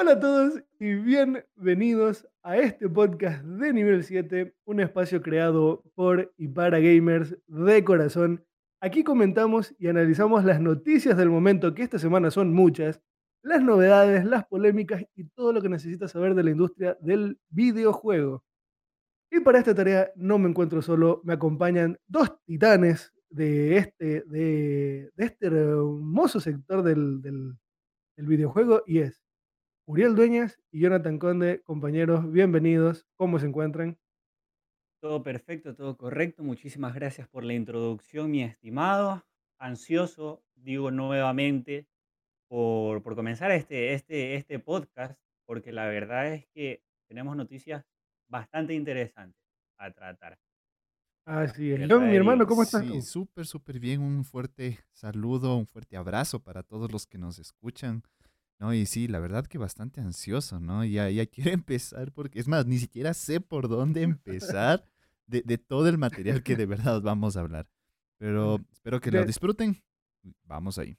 Hola a todos y bienvenidos a este podcast de nivel 7, un espacio creado por y para gamers de corazón. Aquí comentamos y analizamos las noticias del momento, que esta semana son muchas, las novedades, las polémicas y todo lo que necesitas saber de la industria del videojuego. Y para esta tarea no me encuentro solo, me acompañan dos titanes de este, de, de este hermoso sector del, del- del videojuego y es Uriel Dueñas y Jonathan Conde, compañeros, bienvenidos. ¿Cómo se encuentran? Todo perfecto, todo correcto. Muchísimas gracias por la introducción, mi estimado. Ansioso, digo nuevamente, por, por comenzar este, este, este podcast, porque la verdad es que tenemos noticias bastante interesantes a tratar, Así es. John, mi hermano. ¿cómo estás Sí, súper, súper bien. Un fuerte saludo, un fuerte abrazo para todos los que nos escuchan. ¿No? Y sí, la verdad que bastante ansioso, ¿no? Ya, ya quiero empezar porque, es más, ni siquiera sé por dónde empezar de, de todo el material que de verdad vamos a hablar. Pero espero que lo disfruten. Vamos ahí.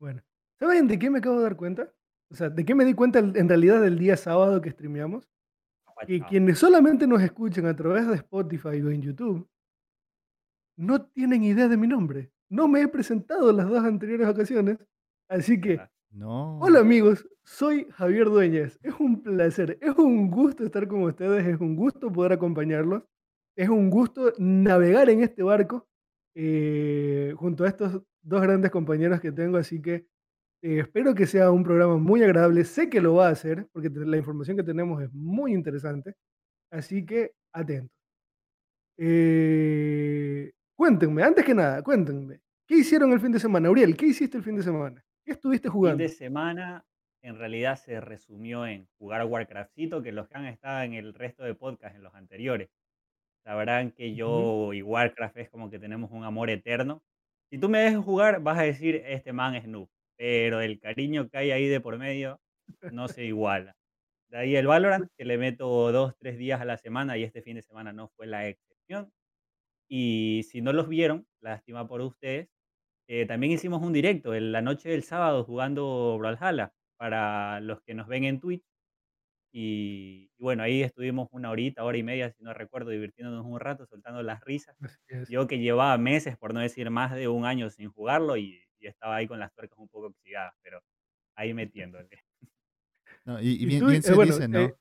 Bueno, ¿saben de qué me acabo de dar cuenta? O sea, ¿de qué me di cuenta en realidad del día sábado que streameamos? Que Apachado. quienes solamente nos escuchan a través de Spotify o en YouTube no tienen idea de mi nombre. No me he presentado en las dos anteriores ocasiones, así que. No. Hola amigos, soy Javier Dueñas. Es un placer, es un gusto estar con ustedes, es un gusto poder acompañarlos, es un gusto navegar en este barco eh, junto a estos dos grandes compañeros que tengo, así que eh, espero que sea un programa muy agradable. Sé que lo va a hacer porque la información que tenemos es muy interesante, así que atentos. Eh, cuéntenme, antes que nada, cuéntenme, ¿qué hicieron el fin de semana? Uriel, ¿qué hiciste el fin de semana? ¿Qué estuviste Fin de jugando? semana en realidad se resumió en jugar Warcraftcito, que los que han estado en el resto de podcast, en los anteriores. Sabrán que yo y Warcraft es como que tenemos un amor eterno. Si tú me dejas jugar, vas a decir, este man es noob, pero el cariño que hay ahí de por medio no se iguala. De ahí el Valorant, que le meto dos, tres días a la semana y este fin de semana no fue la excepción. Y si no los vieron, lástima por ustedes, eh, también hicimos un directo en la noche del sábado jugando Brawlhalla para los que nos ven en Twitch. Y, y bueno, ahí estuvimos una horita, hora y media, si no recuerdo, divirtiéndonos un rato, soltando las risas. Yo que llevaba meses, por no decir más de un año sin jugarlo y, y estaba ahí con las tuercas un poco oxidadas, pero ahí metiéndole. No, y, y bien, bien eh, se bueno, dice, eh, ¿no?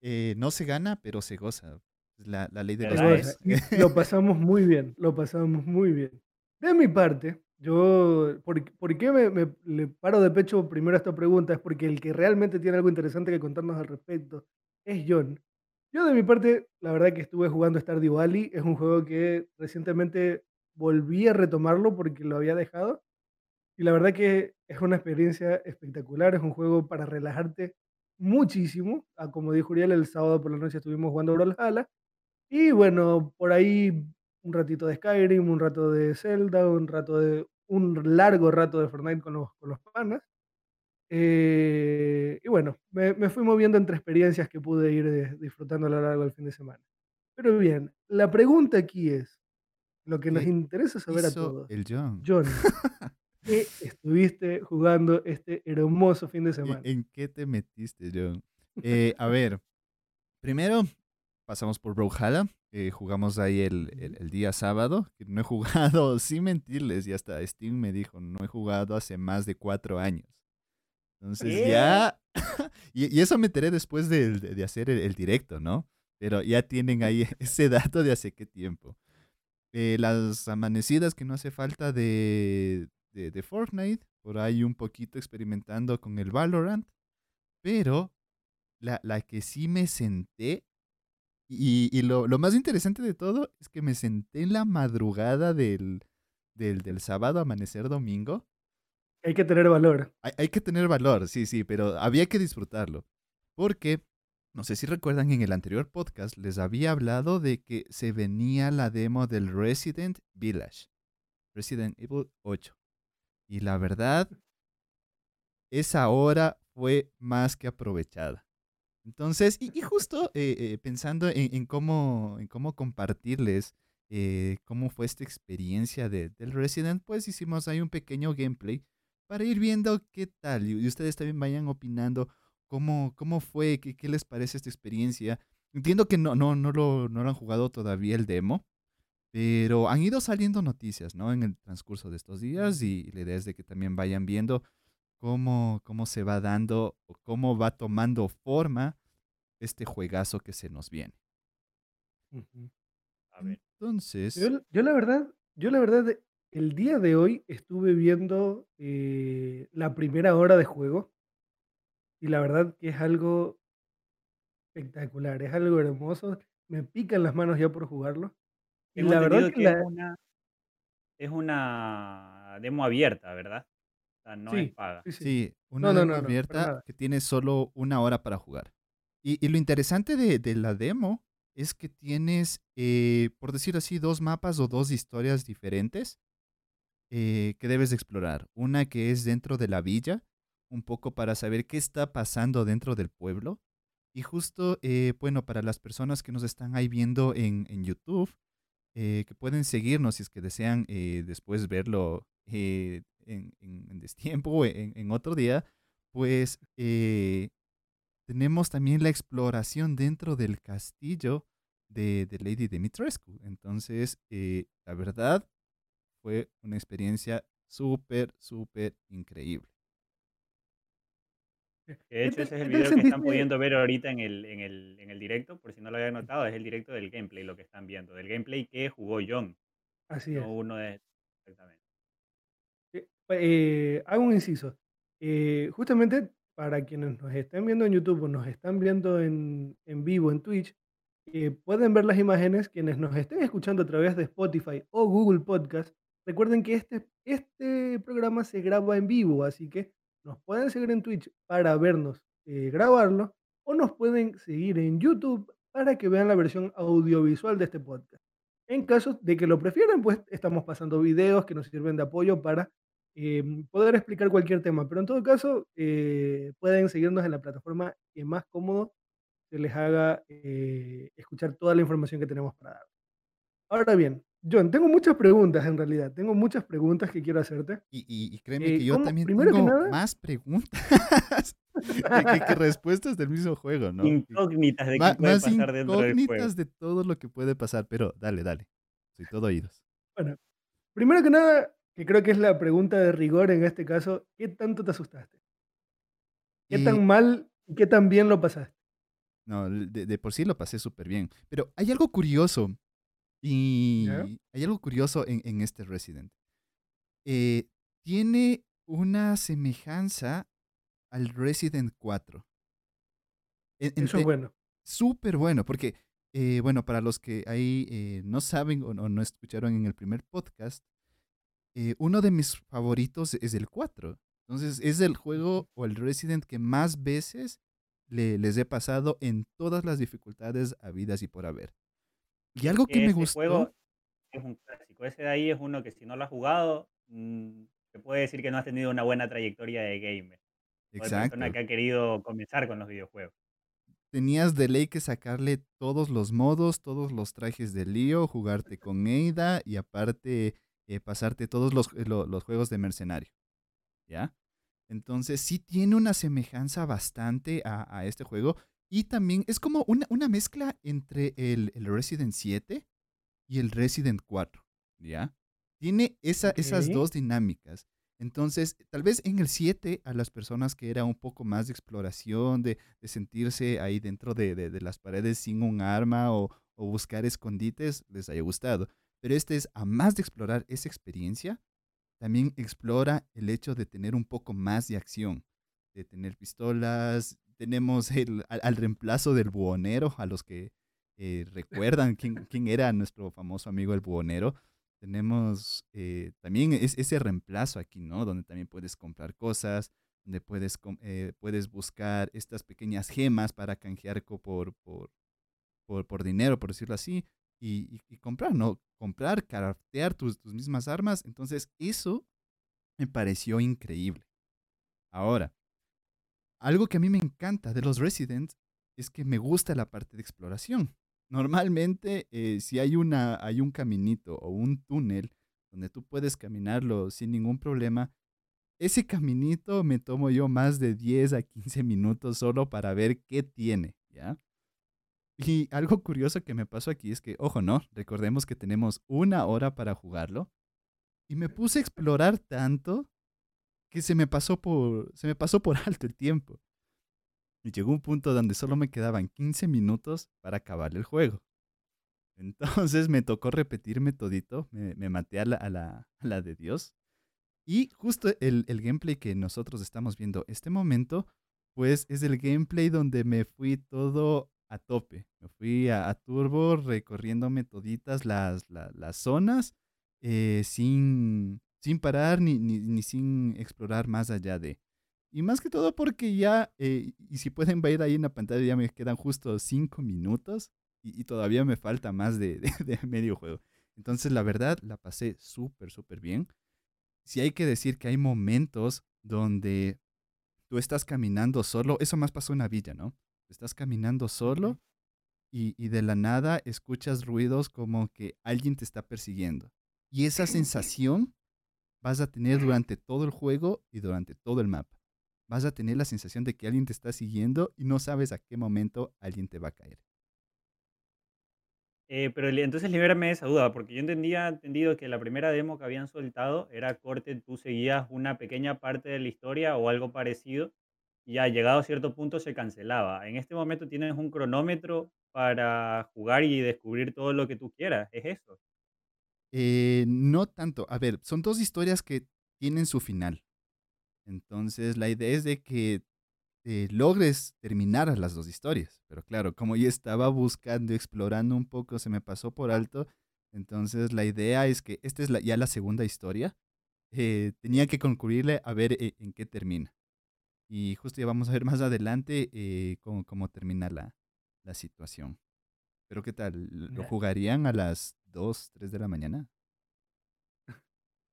Eh, no se gana, pero se goza. Es la, la ley de los y lo pasamos muy bien, lo pasamos muy bien. De mi parte, yo, ¿por, por qué me, le paro de pecho primero a esta pregunta? Es porque el que realmente tiene algo interesante que contarnos al respecto es John. Yo de mi parte, la verdad que estuve jugando Stardew Valley, es un juego que recientemente volví a retomarlo porque lo había dejado y la verdad que es una experiencia espectacular, es un juego para relajarte muchísimo. Como dijo Uriel, el sábado por la noche estuvimos jugando Brawlhalla y bueno, por ahí un ratito de Skyrim, un rato de Zelda, un rato de un largo rato de Fortnite con los, con los panas. Eh, y bueno, me, me fui moviendo entre experiencias que pude ir eh, disfrutando a lo largo del fin de semana. Pero bien, la pregunta aquí es, lo que nos ¿Qué interesa saber a todos. el John? John, ¿qué estuviste jugando este hermoso fin de ¿En, semana? en qué te metiste, John? Eh, a ver, primero pasamos por Brawlhalla. Eh, jugamos ahí el, el- día sábado. que No he jugado, sin mentirles, y hasta Steam me dijo, no he jugado hace más de cuatro años. Entonces ¿Qué? ya... y, y eso me enteré después de, de hacer el, el directo, ¿no? Pero ya tienen ahí ese dato de hace qué tiempo. Eh, las amanecidas que no hace falta de, de, de Fortnite, por ahí un poquito experimentando con el Valorant, pero la, la que sí me senté, y, y lo, lo más interesante de todo es que me senté en la madrugada del, del, del sábado, amanecer domingo. Hay que tener valor. Hay, hay que tener valor, sí, sí, pero había que disfrutarlo. Porque, no sé si recuerdan, en el anterior podcast les había hablado de que se venía la demo del Resident Village, Resident Evil 8. Y la verdad, esa hora fue más que aprovechada. Entonces, y, justo eh, eh, pensando en, en cómo, en cómo compartirles eh, cómo fue esta experiencia de, del Resident, pues hicimos ahí un pequeño gameplay para ir viendo qué tal. Y ustedes también vayan opinando cómo, cómo fue, qué, qué les parece esta experiencia. Entiendo que no, no, no, lo, no lo han jugado todavía el demo, pero han ido saliendo noticias, ¿no? En el transcurso de estos días y la idea es de que también vayan viendo cómo, cómo se va dando o cómo va tomando forma este juegazo que se nos viene. A ver. Entonces, Yo, yo la verdad, yo la verdad, el día de hoy estuve viendo eh, la primera hora de juego y la verdad que es algo espectacular, es algo hermoso. Me pican las manos ya por jugarlo. Y la verdad que que es la... una, es una demo abierta, ¿verdad? O sea, no es Sí, paga. sí, sí. sí, una no, demo no, no, abierta que tiene solo una hora para jugar. Y, y lo interesante de, de la demo es que tienes, eh, por decir así, dos mapas o dos historias diferentes eh, que debes de explorar. Una que es dentro de la villa, un poco para saber qué está pasando dentro del pueblo. Y justo, eh, bueno, para las personas que nos están ahí viendo en, en YouTube, eh, que pueden seguirnos si es que desean eh, después verlo eh, en, en, en destiempo o en, en otro día, pues eh, tenemos también la exploración dentro del castillo de, de Lady Dimitrescu. Entonces, eh, la verdad, fue una experiencia súper, súper increíble. De ¿Qué hecho ese es el video que están pudiendo ver ahorita en el, en el, en el directo, por si no lo habían notado, es el directo del gameplay, lo que están viendo. Del gameplay que jugó John, Así es. no uno de... Exactamente. Eh, hago un inciso. Eh, justamente para quienes nos estén viendo en YouTube o nos están viendo en, en vivo en Twitch, eh, pueden ver las imágenes. Quienes nos estén escuchando a través de Spotify o Google Podcast, recuerden que este, este programa se graba en vivo, así que nos pueden seguir en Twitch para vernos eh, grabarlo o nos pueden seguir en YouTube para que vean la versión audiovisual de este podcast. En caso de que lo prefieran, pues estamos pasando videos que nos sirven de apoyo para eh, poder explicar cualquier tema. Pero en todo caso, eh, pueden seguirnos en la plataforma que más cómodo se les haga eh, escuchar toda la información que tenemos para dar. Ahora bien, John, tengo muchas preguntas en realidad. Tengo muchas preguntas que quiero hacerte. Y, y- y créeme que Eh, yo ¿cómo- también primero que tengo nada- más preguntas que, que- que respuestas del mismo juego, ¿no? Incógnitas de qué puede más pasar dentro del juego. incógnitas de todo lo que puede pasar, pero dale, dale. Soy todo oídos. Bueno, primero que nada, que creo que es la pregunta de rigor en este caso, ¿qué tanto te asustaste? ¿Qué Eh, tan mal y qué tan bien lo pasaste? No, de, de por sí lo pasé súper bien. Pero hay algo curioso. Y hay algo curioso en, en este Resident. Eh, tiene una semejanza al Resident 4. En- en Eso es te- bueno. Súper bueno, porque, eh, bueno, para los que ahí eh, no saben o, o no escucharon en el primer podcast, eh, uno de mis favoritos es el 4. Entonces, es el juego o el Resident que más veces le- les he pasado en todas las dificultades habidas y por haber. Y algo que me Ese gustó, juego es un clásico. Ese de ahí es uno que si no lo has jugado, mm, se puede decir que no has tenido una buena trayectoria de gamer. O de exacto, persona que ha querido comenzar con los videojuegos. tenías de ley que sacarle todos los modos, todos los trajes de lío, jugarte con Eida y aparte eh, pasarte todos los, eh, lo- los juegos de mercenario. ¿Ya? Entonces sí tiene una semejanza bastante a, a este juego y también es como una, una mezcla entre el, el Resident 7 y el Resident 4. ¿Ya? Tiene esa- esas dos dinámicas. Entonces, tal vez en el 7 a las personas que era un poco más de exploración, de, de sentirse ahí dentro de, de- de las paredes sin un arma o, o buscar escondites, les haya gustado. Pero este es, a más de explorar esa experiencia, también explora el hecho de tener un poco más de acción, de tener pistolas. Tenemos el, al, al reemplazo del buhonero, a los que eh, recuerdan quién, quién era nuestro famoso amigo el buhonero. Tenemos eh, también es- ese reemplazo aquí, ¿no? Donde también puedes comprar cosas, donde puedes, eh, puedes buscar estas pequeñas gemas para canjear por, por, por, por dinero, por decirlo así, y, comprar, ¿no? Comprar, craftear tus, tus mismas armas. Entonces, eso me pareció increíble. Ahora, algo que a mí me encanta de los Residents es que me gusta la parte de exploración. Normalmente, eh, si hay, una, hay un caminito o un túnel donde tú puedes caminarlo sin ningún problema, ese caminito me tomo yo más de 10 a 15 minutos solo para ver qué tiene, ¿ya? Y algo curioso que me pasó aquí es que, ojo, no, recordemos que tenemos una hora para jugarlo. Y me puse a explorar tanto que se me pasó por, se me pasó por alto el tiempo. Y llegó un punto donde solo me quedaban 15 minutos para acabar el juego. Entonces me tocó repetirme todito, me, maté a la, a, la, a la de Dios. Y justo el, el gameplay que nosotros estamos viendo este momento, pues es el gameplay donde me fui todo a tope. Me fui a, a turbo recorriéndome toditas las, la- las zonas eh, sin, sin parar ni, ni, ni sin explorar más allá de. Y más que todo porque ya, eh, y si pueden ver ahí en la pantalla, ya me quedan justo cinco minutos y, y todavía me falta más de, de, de medio juego. Entonces, la verdad, la pasé súper, súper bien. Sí hay que decir que hay momentos donde tú estás caminando solo, eso más pasó en la villa, ¿no? Estás caminando solo y, y de la nada escuchas ruidos como que alguien te está persiguiendo. Y esa sensación vas a tener durante todo el juego y durante todo el mapa. Vas a tener la sensación de que alguien te está siguiendo y no sabes a qué momento alguien te va a caer. Eh, pero entonces libérame de esa duda, porque yo entendía entendido que la primera demo que habían soltado era corte, tú seguías una pequeña parte de la historia o algo parecido, y ya llegado a cierto punto se cancelaba. En este momento tienes un cronómetro para jugar y descubrir todo lo que tú quieras, ¿es eso? Eh, no tanto. A ver, son dos historias que tienen su final. Entonces, la idea es de que eh, logres terminar las dos historias. Pero claro, como yo estaba buscando, explorando un poco, se me pasó por alto. Entonces, la idea es que esta es la- ya la segunda historia. eh, tenía que concluirle a ver eh, en qué termina. Y justo ya vamos a ver más adelante eh, cómo, cómo termina la, la situación. Pero ¿qué tal? ¿Lo jugarían a las 2, 3 de la mañana?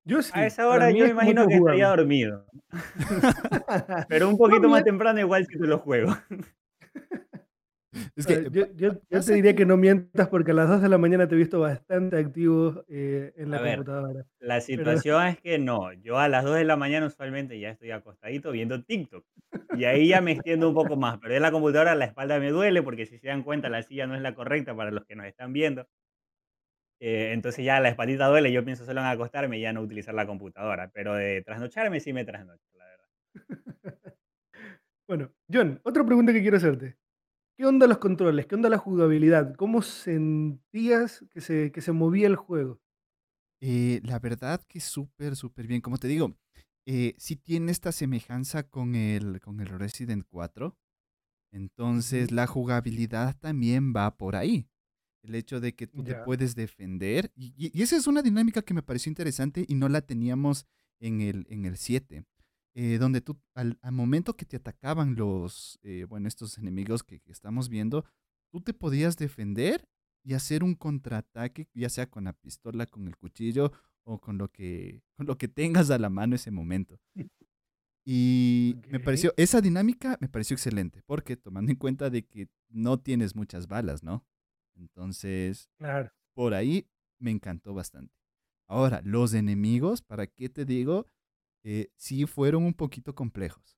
Yo sí. A esa hora yo es imagino que estaría dormido, pero un poquito más temprano igual si te lo juego. Es que yo, yo- yo te diría que- que no mientas porque a las 2 de la mañana te he visto bastante activo eh, en A la ver, computadora. la Pero situación es que no, yo a las 2 de la mañana usualmente ya estoy acostadito viendo TikTok. Y ahí ya me extiendo un poco más, pero en la computadora la espalda me duele porque si se dan cuenta la silla no es la correcta para los que nos están viendo. Eh, entonces ya la espaldita duele, yo pienso solo en acostarme y ya no utilizar la computadora, pero de trasnocharme sí me trasnocho, la verdad. bueno, John, otra pregunta que quiero hacerte. ¿Qué onda los controles? ¿Qué onda la jugabilidad? ¿Cómo sentías que se, que se movía el juego? eh, la verdad que súper, súper bien. Como te digo, eh, sí tiene esta semejanza con el, con el Resident 4. Entonces la jugabilidad también va por ahí. El hecho de que tú te puedes defender. Y, y- y esa es una dinámica que me pareció interesante y no la teníamos en el, en el 7. Eh, donde tú, al, al momento que te atacaban los, eh, bueno, estos enemigos que, que estamos viendo, tú te podías defender y hacer un contraataque, ya sea con la pistola, con el cuchillo o con lo que, con lo que tengas a la mano ese momento. Y me pareció, esa dinámica me pareció excelente, porque tomando en cuenta de que no tienes muchas balas, ¿no? Entonces, Claro. por ahí me encantó bastante. Ahora, los enemigos, ¿para qué te digo? Eh, sí fueron un poquito complejos.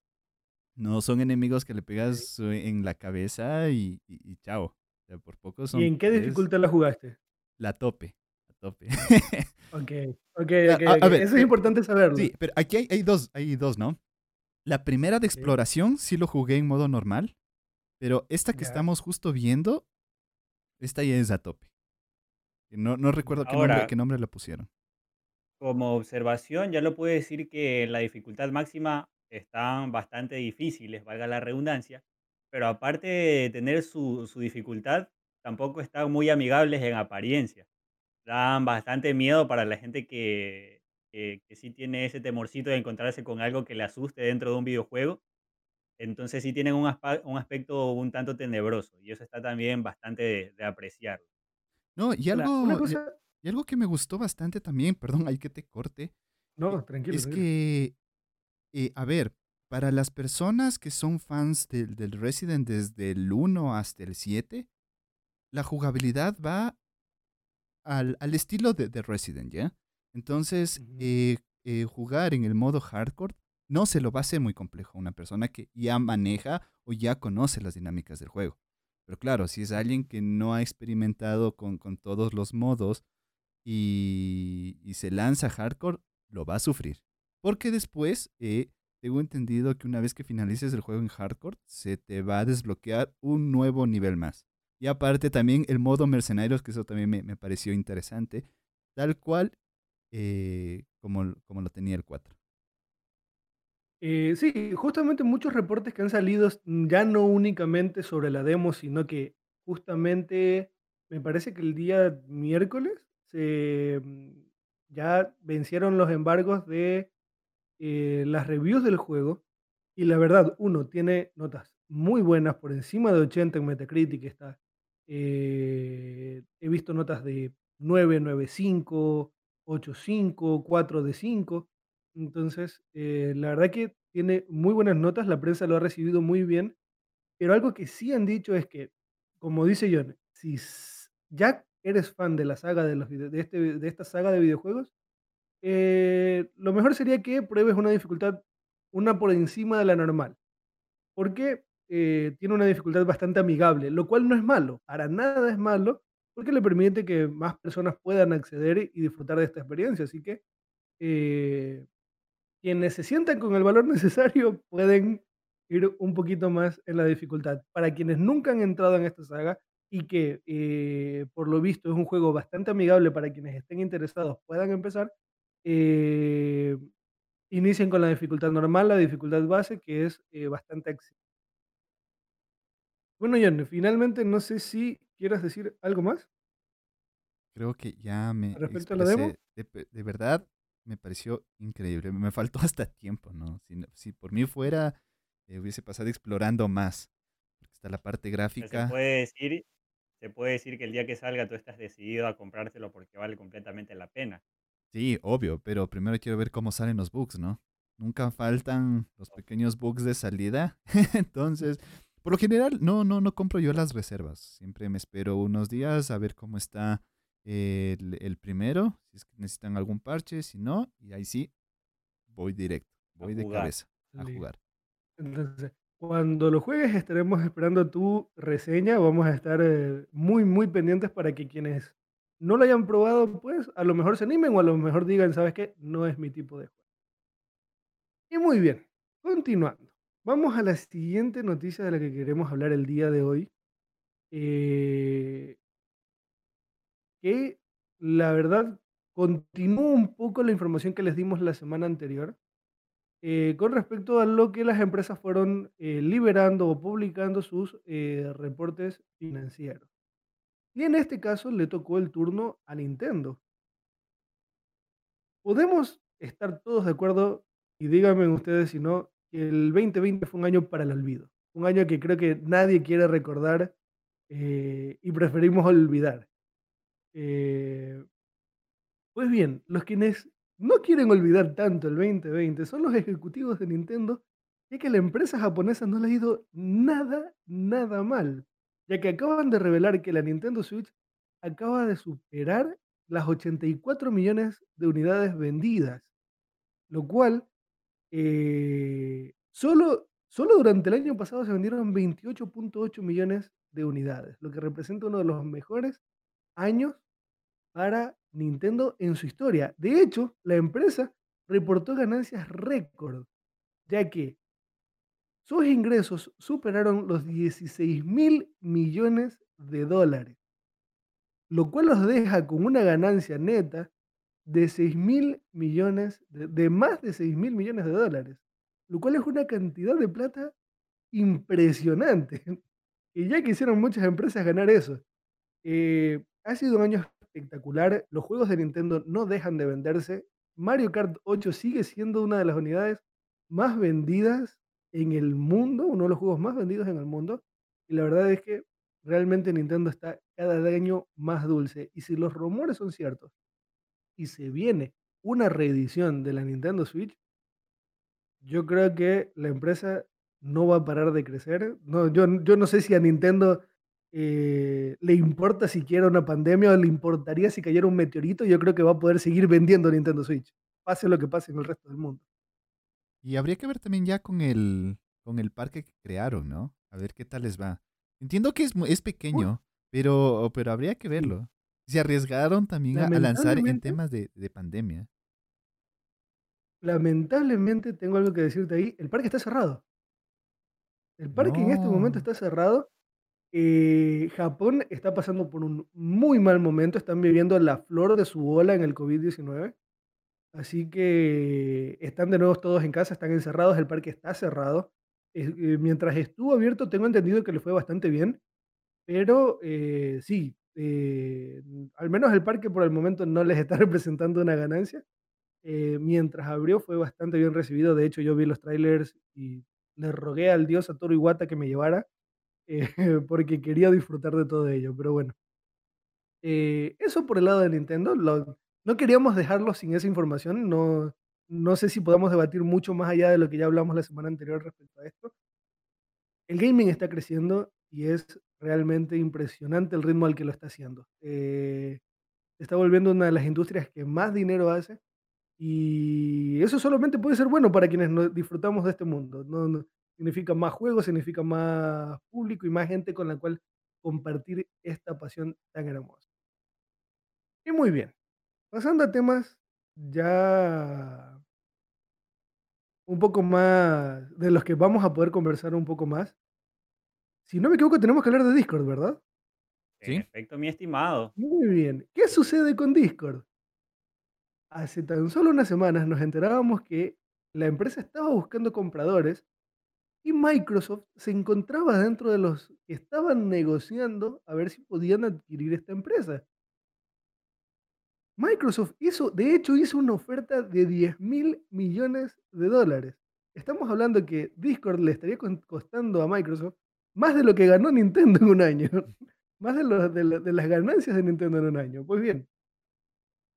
No son enemigos que le pegas eh, en la cabeza y, y- y chao. O sea, por poco ¿Y son en qué dificultad la jugaste? La tope, la tope. Ok, ok, A, ok, a- a ok. ver, Eso es eh, importante saberlo. sí, pero aquí hay, hay dos, hay dos, ¿no? La primera de exploración sí lo jugué en modo normal, pero esta que estamos justo viendo, esta ya es a tope. No, no recuerdo qué nombre, qué nombre le pusieron. Como observación, ya lo puedo decir que en la dificultad máxima están bastante difíciles, valga la redundancia, pero aparte de tener su, su dificultad, tampoco están muy amigables en apariencia. Dan bastante miedo para la gente que, que, que sí tiene ese temorcito de encontrarse con algo que le asuste dentro de un videojuego. Entonces sí tienen un, aspa- un aspecto un tanto tenebroso y eso está también bastante de, de apreciarlo. No, y una algo, cosa. Y algo que me gustó bastante también, perdón, hay que te corte, eh, No, tranquilo, es tranquilo. que, eh, a ver, para las personas que son fans del, del Resident desde el 1 hasta el 7, la jugabilidad va al, al estilo de, de Resident, ¿ya? Entonces, eh, eh, jugar en el modo hardcore no se lo va a hacer muy complejo a una persona que ya maneja o ya conoce las dinámicas del juego. Pero claro, si es alguien que no ha experimentado con, con todos los modos y, y, se lanza hardcore, lo va a sufrir. Porque después, eh, tengo entendido que una vez que finalices el juego en hardcore, se te va a desbloquear un nuevo nivel más. Y aparte también el modo mercenarios, que eso también me, me pareció interesante, tal cual eh, como, como lo tenía el 4. Eh, sí, justamente muchos reportes que han salido ya no únicamente sobre la demo, sino que justamente me parece que el día miércoles mm, ya vencieron los embargos de eh, las reviews del juego. Y la verdad, uno tiene notas muy buenas, por encima de 80 en Metacritic. Eh, he visto notas de 9, 9.5, 8.5, 4 de 5. Entonces, eh, la verdad que tiene muy buenas notas, la prensa lo ha recibido muy bien, pero algo que sí han dicho es que, como dice John, si ya eres fan de la saga de, los de, este, de esta saga de videojuegos, eh, lo mejor sería que pruebes una dificultad, una por encima de la normal, porque eh, tiene una dificultad bastante amigable, lo cual no es malo, para nada es malo, porque le permite que más personas puedan acceder y disfrutar de esta experiencia. Así que eh, quienes se sientan con el valor necesario pueden ir un poquito más en la dificultad. Para quienes nunca han entrado en esta saga y que eh, por lo visto es un juego bastante amigable para quienes estén interesados puedan empezar, eh, inicien con la dificultad normal, la dificultad base, que es eh, bastante accesible. Bueno, John, finalmente no sé si quieras decir algo más. Creo que ya me respecto a la demo. De, de verdad, me pareció increíble. Me faltó hasta tiempo, ¿no? Si, si por mí fuera, eh, hubiese pasado explorando más. Porque está la parte gráfica. Se puede, decir, se puede decir que el día que salga tú estás decidido a comprártelo porque vale completamente la pena. Sí, obvio, pero primero quiero ver cómo salen los bugs, ¿no? Nunca faltan los pequeños bugs de salida. Entonces, por lo general, no, no, no compro yo las reservas. Siempre me espero unos días a ver cómo está el, primero, si es que necesitan algún parche, si no, y ahí sí, voy directo, voy de cabeza a jugar. Entonces, cuando lo juegues estaremos esperando tu reseña, vamos a estar eh, muy, muy pendientes para que quienes no lo hayan probado, pues a lo mejor se animen o a lo mejor digan, ¿sabes qué? No es mi tipo de juego. Y muy bien, continuando. Vamos a la siguiente noticia de la que queremos hablar el día de hoy. Eh, que la verdad continúa un poco la información que les dimos la semana anterior eh, con respecto a lo que las empresas fueron eh, liberando o publicando sus eh, reportes financieros. Y en este caso le tocó el turno a Nintendo. Podemos estar todos de acuerdo, y díganme ustedes si no, que el 2020 fue un año para el olvido. Un año que creo que nadie quiere recordar y preferimos olvidar. Pues bien, los quienes no quieren olvidar tanto el 2020 son los ejecutivos de Nintendo, ya que la empresa japonesa no le ha ido nada, nada mal, ya que acaban de revelar que la Nintendo Switch acaba de superar las 84 millones de unidades vendidas, lo cual eh, solo, solo durante el año pasado se vendieron 28.8 millones de unidades, lo que representa uno de los mejores años para Nintendo en su historia. De hecho, la empresa reportó ganancias récord, ya que sus ingresos superaron los 16 mil millones de dólares, lo cual los deja con una ganancia neta de 6 mil millones, de, más de 6 mil millones de dólares, lo cual es una cantidad de plata impresionante. Y ya quisieron muchas empresas ganar eso. Eh, ha sido un año espectacular. Los juegos de Nintendo no dejan de venderse. Mario Kart 8 sigue siendo una de las unidades más vendidas en el mundo, uno de los juegos más vendidos en el mundo. Y la verdad es que realmente Nintendo está cada año más dulce. Y si los rumores son ciertos y se viene una reedición de la Nintendo Switch, yo creo que la empresa no va a parar de crecer. No, yo, yo no sé si a Nintendo eh, le importa siquiera una pandemia o le importaría si cayera un meteorito, yo creo que va a poder seguir vendiendo Nintendo Switch, pase lo que pase en el resto del mundo. Y habría que ver también ya con el, con el parque que crearon, ¿no? A ver qué tal les va. Entiendo que es, es pequeño, pero, pero habría que verlo. Se arriesgaron también a, a lanzar en temas de, de pandemia. Lamentablemente tengo algo que decirte ahí. El parque está cerrado. El parque en este momento está cerrado. Japón está pasando por un muy mal momento. Están viviendo la flor de su ola en el COVID-19. Así que están de nuevo todos en casa, están encerrados. El parque está cerrado. Eh, mientras estuvo abierto, tengo entendido que le fue bastante bien. Pero eh, sí, eh, al menos el parque por el momento no les está representando una ganancia. Mientras abrió fue bastante bien recibido. De hecho, yo vi los trailers y le rogué al dios Satoru Iwata que me llevara eh, porque quería disfrutar de todo ello. Pero bueno, eh, eso por el lado de Nintendo. lo- no queríamos dejarlo sin esa información. No, no sé si podemos debatir mucho más allá de lo que ya hablamos la semana anterior respecto a esto. El gaming está creciendo y es realmente impresionante el ritmo al que lo está haciendo. Eh, está volviendo una de las industrias que más dinero hace y eso solamente puede ser bueno para quienes disfrutamos de este mundo. No, no- significa más juegos, significa más público y más gente con la cual compartir esta pasión tan hermosa. Y muy bien, pasando a temas ya un poco más de los que vamos a poder conversar un poco más. Si no me equivoco, tenemos que hablar de Discord, ¿verdad? ¿Sí? En efecto, mi estimado. Muy bien. ¿Qué sucede con Discord? Hace tan solo unas semanas nos enterábamos que la empresa estaba buscando compradores y Microsoft se encontraba dentro de los que estaban negociando a ver si podían adquirir esta empresa. Microsoft hizo, de hecho, hizo una oferta de 10 mil millones de dólares. Estamos hablando que Discord le estaría costando a Microsoft más de lo que ganó Nintendo en un año. Más de las ganancias de Nintendo en un año. Pues bien,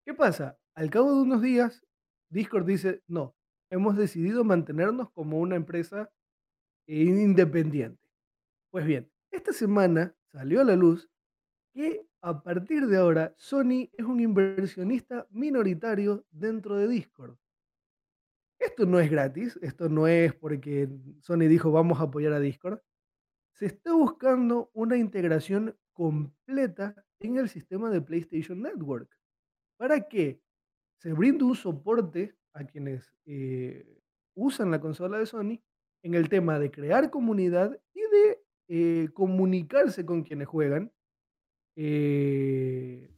¿qué pasa? Al cabo de unos días, Discord dice, no, hemos decidido mantenernos como una empresa eh, independiente. Pues bien, esta semana salió a la luz que a partir de ahora Sony es un inversionista minoritario dentro de Discord. Esto no es gratis, esto no es porque Sony dijo vamos a apoyar a Discord. Se está buscando una integración completa en el sistema de PlayStation Network. ¿Para qué? Se brinda un soporte a quienes eh, usan la consola de Sony en el tema de crear comunidad y de eh, comunicarse con quienes juegan eh,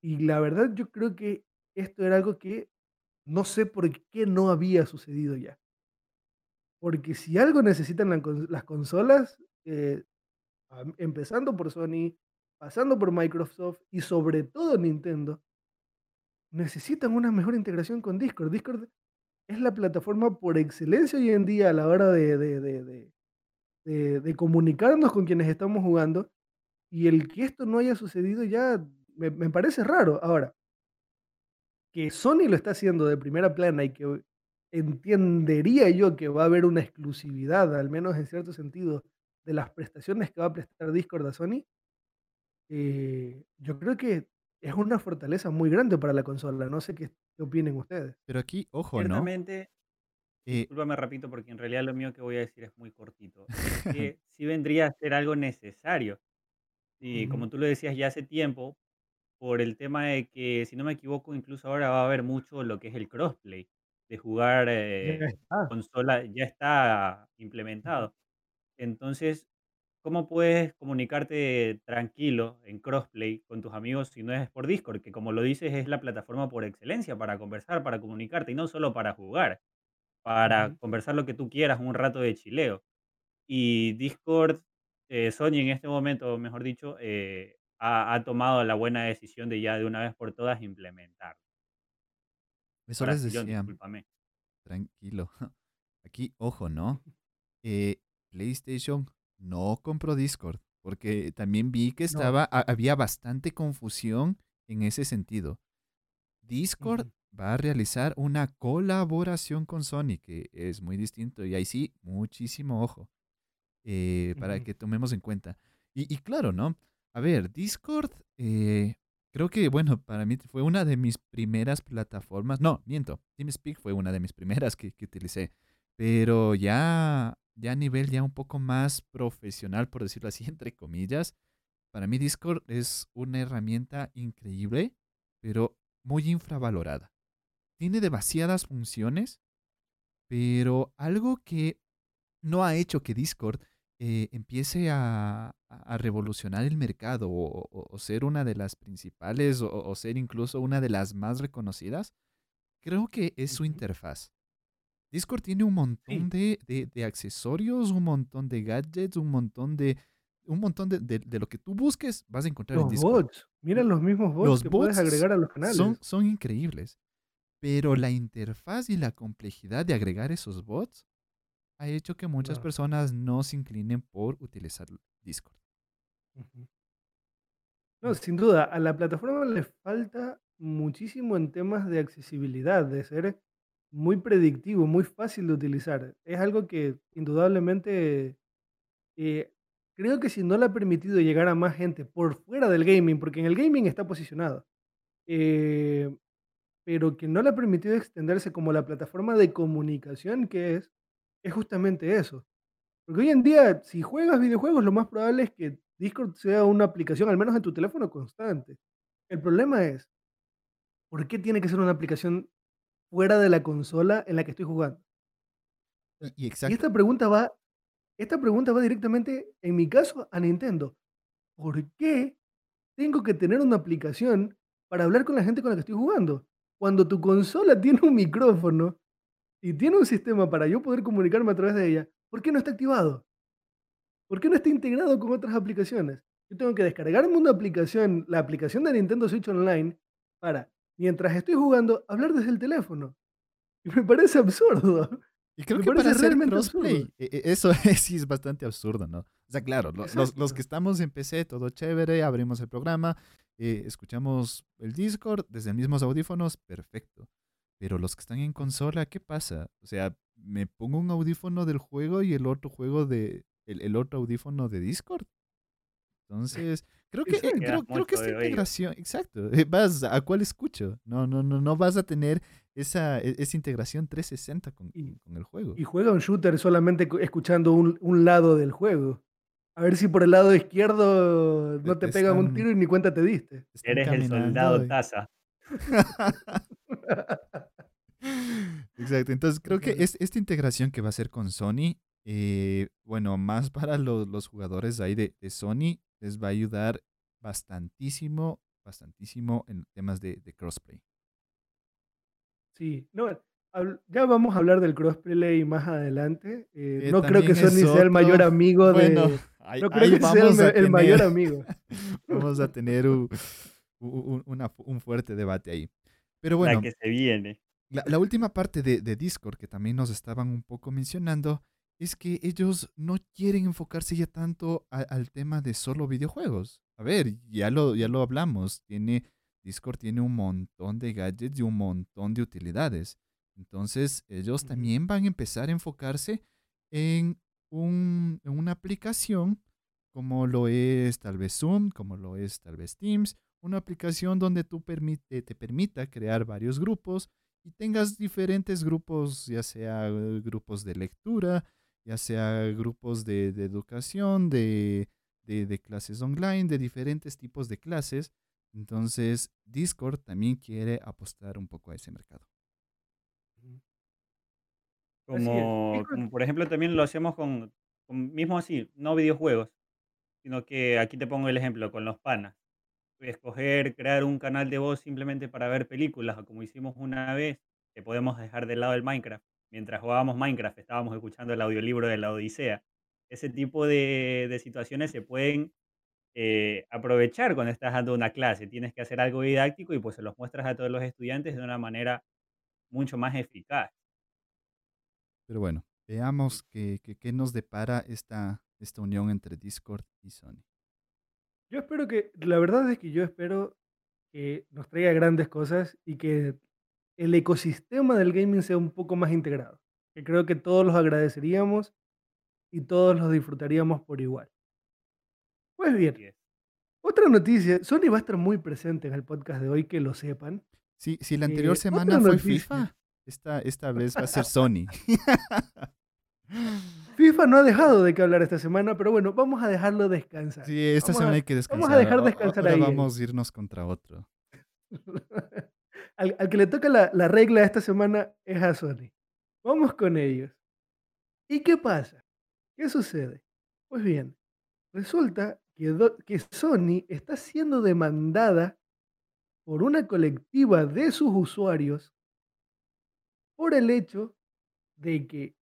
y la verdad yo creo que esto era algo que no sé por qué no había sucedido ya. Porque si algo necesitan las consolas, eh, empezando por Sony, pasando por Microsoft y sobre todo Nintendo, necesitan una mejor integración con. Discord es la plataforma por excelencia hoy en día a la hora de, de- de- de- comunicarnos con quienes estamos jugando Y el que esto no haya sucedido ya me, me parece raro. Ahora, que Sony lo está haciendo de primera plana y que entendería yo que va a haber una exclusividad, al menos en cierto sentido, de las prestaciones que va a prestar Discord a Sony, eh, yo creo que es una fortaleza muy grande para la consola. No sé qué, qué opinen ustedes. Pero aquí, ojo, ¿no? Ciertamente, Eh, discúlpame repito, porque en realidad lo mío que voy a decir es muy cortito. Es que sí vendría a ser algo necesario. Y como tú lo decías ya hace tiempo, por el tema de que, si no me equivoco, incluso ahora va a haber mucho lo que es el crossplay, de jugar Ya eh, está. consola, ya está implementado. Entonces, ¿cómo puedes comunicarte tranquilo en crossplay con tus amigos si no es por Discord? Que como lo dices, es la plataforma por excelencia para conversar, para comunicarte y no solo para jugar, para Ujú. conversar lo que tú quieras, un rato de chileo. Y Discord, eh, Sony en este momento, mejor dicho, eh, ha, ha tomado la buena decisión de ya de una vez por todas implementar. eso Ahora les sí, John, decía, discúlpame. tranquilo. Aquí, ojo, ¿no? Eh, PlayStation no compró Discord, porque también vi que No. estaba, ha- había bastante confusión en ese sentido. Discord va a realizar una colaboración con Sony, que es muy distinto, y ahí sí, muchísimo ojo, eh, para que tomemos en cuenta. Y, y claro, ¿no? A ver, Discord, eh, creo que, bueno, para mí fue una de mis primeras plataformas, no, miento, TeamSpeak fue una de mis primeras que, que utilicé, Pero ya, ya a nivel ya un poco más profesional, por decirlo así, entre comillas, para mí Discord es una herramienta increíble, pero muy infravalorada. Tiene demasiadas funciones, pero algo que no ha hecho que Discord eh, empiece a, a revolucionar el mercado o, o- o ser una de las principales o, o ser incluso una de las más reconocidas, creo que es su interfaz. Discord tiene un montón Sí, de, de- de accesorios, un montón de gadgets, un montón de, un montón de, de- lo que tú busques, vas a encontrar en Discord. bots. Mira los mismos bots Los que puedes agregar a los son, canales. son increíbles, pero la interfaz y la complejidad de agregar esos bots ha hecho que muchas No. personas no se inclinen por utilizar Discord. No, sin duda, a la plataforma le falta muchísimo en temas de accesibilidad, de ser muy predictivo, muy fácil de utilizar. Es algo que indudablemente eh, creo que si no le ha permitido llegar a más gente por fuera del gaming, porque en el gaming está posicionado, eh, pero que no le ha permitido extenderse como la plataforma de comunicación que es, es justamente eso. Porque hoy en día, si juegas videojuegos, lo más probable es que Discord sea una aplicación, al menos en tu teléfono, constante. El problema es, ¿por qué tiene que ser una aplicación fuera de la consola en la que estoy jugando? Y, y Y exacto, esta pregunta va, esta pregunta va directamente, en mi caso, a Nintendo. ¿Por qué tengo que tener una aplicación para hablar con la gente con la que estoy jugando? Cuando tu consola tiene un micrófono y tiene un sistema para yo poder comunicarme a través de ella, ¿por qué no está activado? ¿Por qué no está integrado con otras aplicaciones? Yo tengo que descargarme una aplicación, la aplicación de Nintendo Switch Online, para, mientras estoy jugando, hablar desde el teléfono. Y me parece absurdo. Y creo Me que para hacer realmente crossplay, absurdo. e- e- eso es- sí es bastante absurdo, ¿no? O sea, claro, lo- los, los que estamos en PC, todo chévere, abrimos el programa, eh, escuchamos el Discord desde mismos audífonos, perfecto. Pero los que están en consola, ¿qué pasa? O sea, me pongo un audífono del juego y el otro juego de, el, el otro audífono de Discord. Entonces, creo que, eh, creo, creo que esta integración, exacto, eh, vas a cuál escucho. No, no, no, no vas a tener esa, e- esa integración 360 con, Y, con- con el juego. y juega un shooter solamente cu- escuchando un, un lado del juego. A ver si por el lado izquierdo no te te pegan un tiro y ni cuenta te diste. Eres el soldado y- taza. Exacto, entonces creo que es, esta integración que va a ser con Sony, eh, bueno, más para los, los jugadores ahí de, de Sony, les va a ayudar bastantísimo, bastantísimo en temas de, de crossplay. Sí, no, ya vamos a hablar del crossplay más adelante. Eh, Que no creo que Sony sea el mayor amigo bueno, de... ahí, No creo que sea el, mayor amigo. vamos a tener un, un- una un fuerte debate ahí. Pero La bueno, que se viene. La, la última parte de, de Discord que también nos estaban un poco mencionando es que ellos no quieren enfocarse ya tanto a- al tema de solo videojuegos. A ver, ya lo, ya lo hablamos, tiene, Discord tiene un montón de gadgets y un montón de utilidades. Entonces ellos también van a empezar a enfocarse en, un- en una aplicación como lo es tal vez Zoom, como lo es tal vez Teams, una aplicación donde tú permite, te permita crear varios grupos y tengas diferentes grupos, ya sea eh, grupos de lectura, ya sea grupos de, de educación, de, de, de clases online, de diferentes tipos de clases. Entonces, Discord también quiere apostar un poco a ese mercado. Es. Como, por ejemplo también lo hacemos con, con mismo así, no videojuegos, sino que aquí te pongo el ejemplo con los panas. Escoger crear un canal de voz simplemente para ver películas, o como hicimos una vez, que podemos dejar de lado el Minecraft. Mientras jugábamos Minecraft estábamos escuchando el audiolibro de la Odisea. Ese tipo de, de situaciones se pueden eh, aprovechar cuando estás dando una clase. Tienes que hacer algo didáctico y pues se los muestras a todos los estudiantes de una manera mucho más eficaz. Pero bueno, veamos qué, qué- qué nos depara esta, esta unión entre Discord y Sony. yo espero que, la verdad es que yo espero que nos traiga grandes cosas y que el ecosistema del gaming sea un poco más integrado. Que creo que todos los agradeceríamos y todos los disfrutaríamos por igual. Pues bien, otra noticia, Sony va a estar muy presente en el podcast de hoy, que lo sepan. Sí, si la anterior Eh, semana fue noticia. FIFA, esta, esta vez va a ser Sony. FIFA no ha dejado de que hablar esta semana, pero bueno, vamos a dejarlo descansar. Sí, esta Vamos semana a- hay que descansar. vamos a dejar descansar ahora ahí. Vamos a irnos contra otro. al, que le toca la, la regla esta semana es a Sony. Vamos con ellos. ¿Y qué pasa? ¿Qué sucede? Pues bien, resulta que, que Sony está siendo demandada por una colectiva de sus usuarios por el hecho de que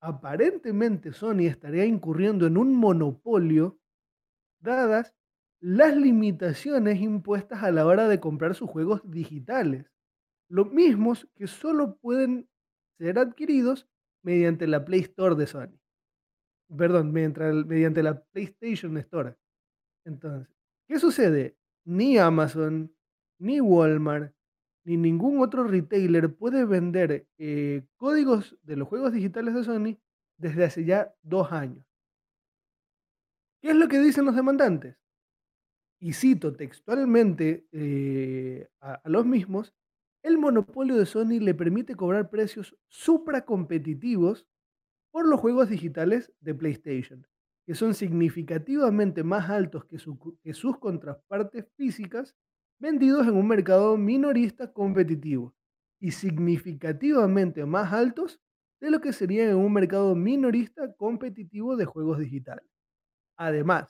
aparentemente Sony estaría incurriendo en un monopolio dadas las limitaciones impuestas a la hora de comprar sus juegos digitales, los mismos que solo pueden ser adquiridos mediante la Play Store de Sony. Perdón, mediante, la PlayStation Store. Entonces, ¿qué sucede? Ni Amazon, ni Walmart, ni ningún otro retailer puede vender eh, códigos de los juegos digitales de Sony desde hace ya dos años. ¿Qué es lo que dicen los demandantes? Y cito textualmente eh, a, los mismos, el monopolio de Sony le permite cobrar precios supracompetitivos por los juegos digitales de PlayStation, que son significativamente más altos que, que sus contrapartes físicas vendidos en un mercado minorista competitivo y significativamente más altos de lo que serían en un mercado minorista competitivo de juegos digitales. Además,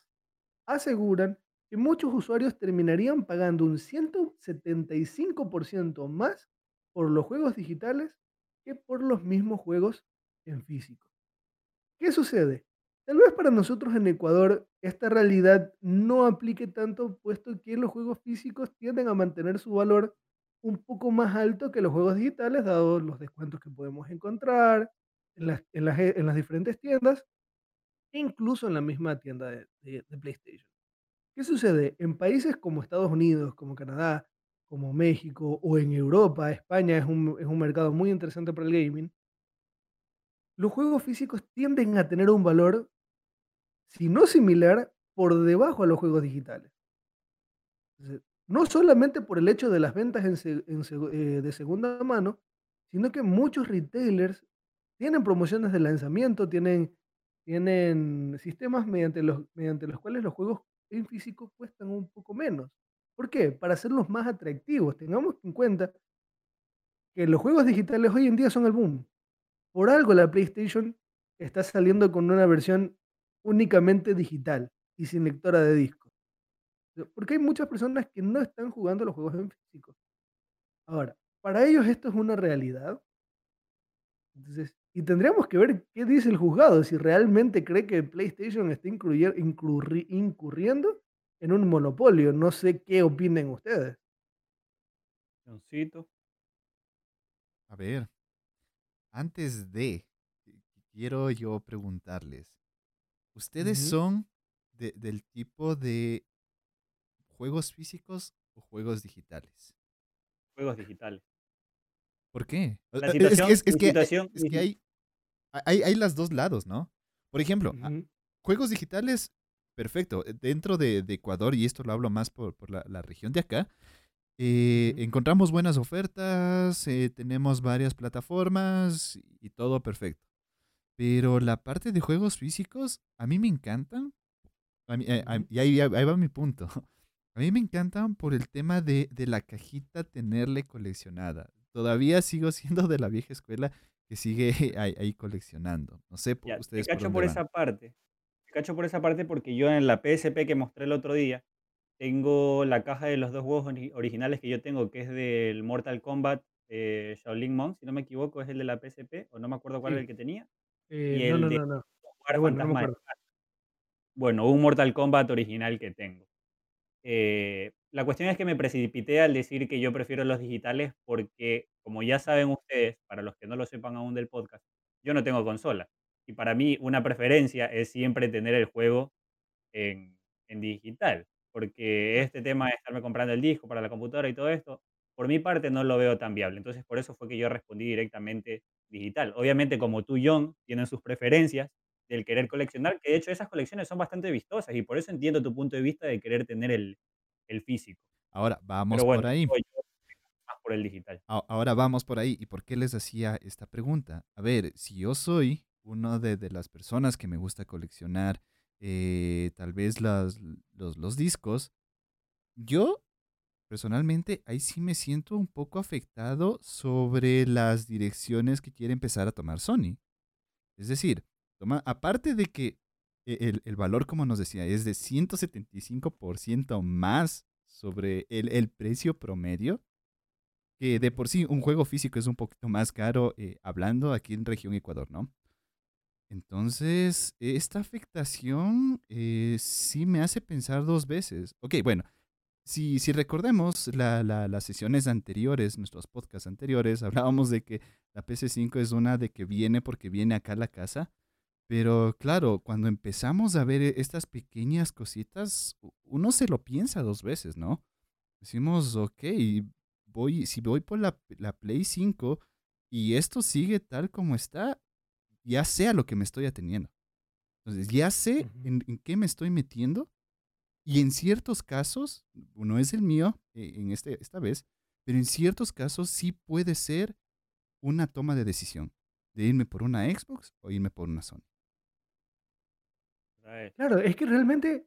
aseguran que muchos usuarios terminarían pagando un 175% más por los juegos digitales que por los mismos juegos en físico. ¿Qué sucede? Tal vez para nosotros en Ecuador esta realidad no aplique tanto, puesto que los juegos físicos tienden a mantener su valor un poco más alto que los juegos digitales, dados los descuentos que podemos encontrar en las, en las, en las diferentes tiendas, incluso en la misma tienda de PlayStation. ¿Qué sucede? En países como Estados Unidos, como Canadá, como México o en Europa, España es un, es un mercado muy interesante para el gaming, los juegos físicos tienden a tener un valor, si no similar, por debajo a los juegos digitales. No solamente por el hecho de las ventas en en eh, de segunda mano, sino que muchos retailers tienen promociones de lanzamiento, tienen, tienen sistemas mediante los, mediante los cuales los juegos en físico cuestan un poco menos. ¿Por qué? Para hacerlos más atractivos. Tengamos en cuenta que los juegos digitales hoy en día son el boom. Por algo la PlayStation está saliendo con una versión únicamente digital y sin lectora de disco. Porque hay muchas personas que no están jugando los juegos en físico. Ahora, para ellos esto es una realidad. Entonces, y tendríamos que ver qué dice el juzgado, si realmente cree que PlayStation está incurri- incurriendo en un monopolio. No sé qué opinen ustedes. Johncito. A ver, antes de, quiero yo preguntarles, ¿ustedes son de- del tipo de juegos físicos o juegos digitales? Juegos digitales. ¿Por qué? La es situación- que, es, que, situación- es mi que si- hay, hay, hay las dos lados, ¿no? Por ejemplo, juegos digitales, perfecto. eh, Dentro de, de Ecuador, y esto lo hablo más por, por la, la región de acá, eh, encontramos buenas ofertas, eh, tenemos varias plataformas y todo perfecto. Pero la parte de juegos físicos, a mí me encantan. A mí- eh, a- y ahí, ahí va mi punto. A mí me encantan por el tema de, de la cajita tenerle coleccionada. Todavía sigo siendo de la vieja escuela que sigue ahí, ahí coleccionando. No sé, por Ya, te ustedes por cacho por esa parte. Te cacho por esa parte porque yo en la PSP que mostré el otro día, tengo la caja de los dos juegos ori- originales que yo tengo, que es del Mortal Kombat eh, Shaolin Monk, si no me equivoco, es el de la PSP, o no me acuerdo cuál Sí. era el que tenía. Eh, Y no, el no, de no, no. jugar Pero bueno, no me. Bueno, un Mortal Kombat original que tengo. Eh, la cuestión es que me precipité al decir que yo prefiero los digitales porque, como ya saben ustedes, para los que no lo sepan aún del podcast, yo no tengo consola. Y para mí una preferencia es siempre tener el juego en, digital, porque este tema de estarme comprando el disco para la computadora y todo esto, por mi parte no lo veo tan viable. Entonces, por eso fue que yo respondí directamente digital. Obviamente, como tú, John, tienen sus preferencias del querer coleccionar, que de hecho esas colecciones son bastante vistosas y por eso entiendo tu punto de vista de querer tener el, el físico. Ahora, vamos bueno, por ahí. digo yo, más por el digital. Ahora vamos por ahí. ¿Y por qué les hacía esta pregunta? A ver, si yo soy una de, de las personas que me gusta coleccionar eh, tal vez las, los, los discos, yo personalmente ahí sí me siento un poco afectado sobre las direcciones que quiere empezar a tomar Sony. Es decir, toma, aparte de que e, el, valor, como nos decía, es de 175% más sobre el, precio promedio, que de por sí un juego físico es un poquito más caro, eh, hablando aquí en región Ecuador, ¿no? Entonces, esta afectación eh, sí me hace pensar dos veces. Ok, bueno, si, si recordemos las sesiones anteriores, nuestros podcasts anteriores, hablábamos de que la PC5 es una de que viene porque viene acá a la casa. Pero claro, cuando empezamos a ver estas pequeñas cositas, uno se lo piensa dos veces, ¿no? Decimos, ok, voy, si voy por la, la Play 5 y esto sigue tal como está, ya sé a lo que me estoy atendiendo. Entonces, ya sé en, qué me estoy metiendo y en ciertos casos, no es el mío eh, en este, esta vez, pero en ciertos casos sí puede ser una toma de decisión de irme por una Xbox o irme por una Sony. Claro, es que realmente,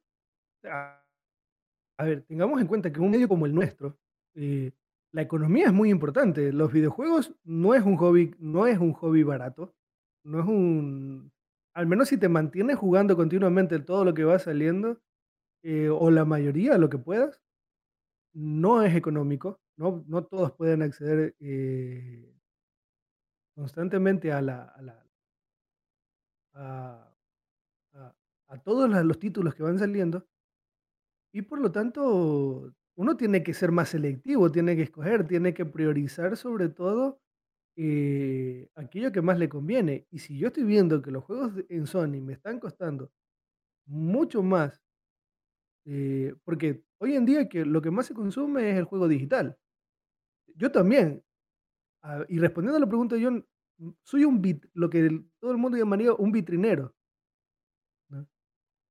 a, ver, tengamos en cuenta que un medio como el nuestro, eh, la economía es muy importante. Los videojuegos no es un hobby, no es un hobby barato, no es un, al menos si te mantienes jugando continuamente todo lo que va saliendo, eh, o la mayoría, lo que puedas, no es económico, no, no todos pueden acceder eh, constantemente a la, a a, a todos los títulos que van saliendo y por lo tanto uno tiene que ser más selectivo, tiene que escoger, tiene que priorizar sobre todo eh, aquello que más le conviene. Y si yo estoy viendo que los juegos en Sony me están costando mucho más, eh, porque hoy en día que lo que más se consume es el juego digital. Yo también, ah, y respondiendo a la pregunta, yo soy un bit, lo que todo el mundo llamaría un vitrinero.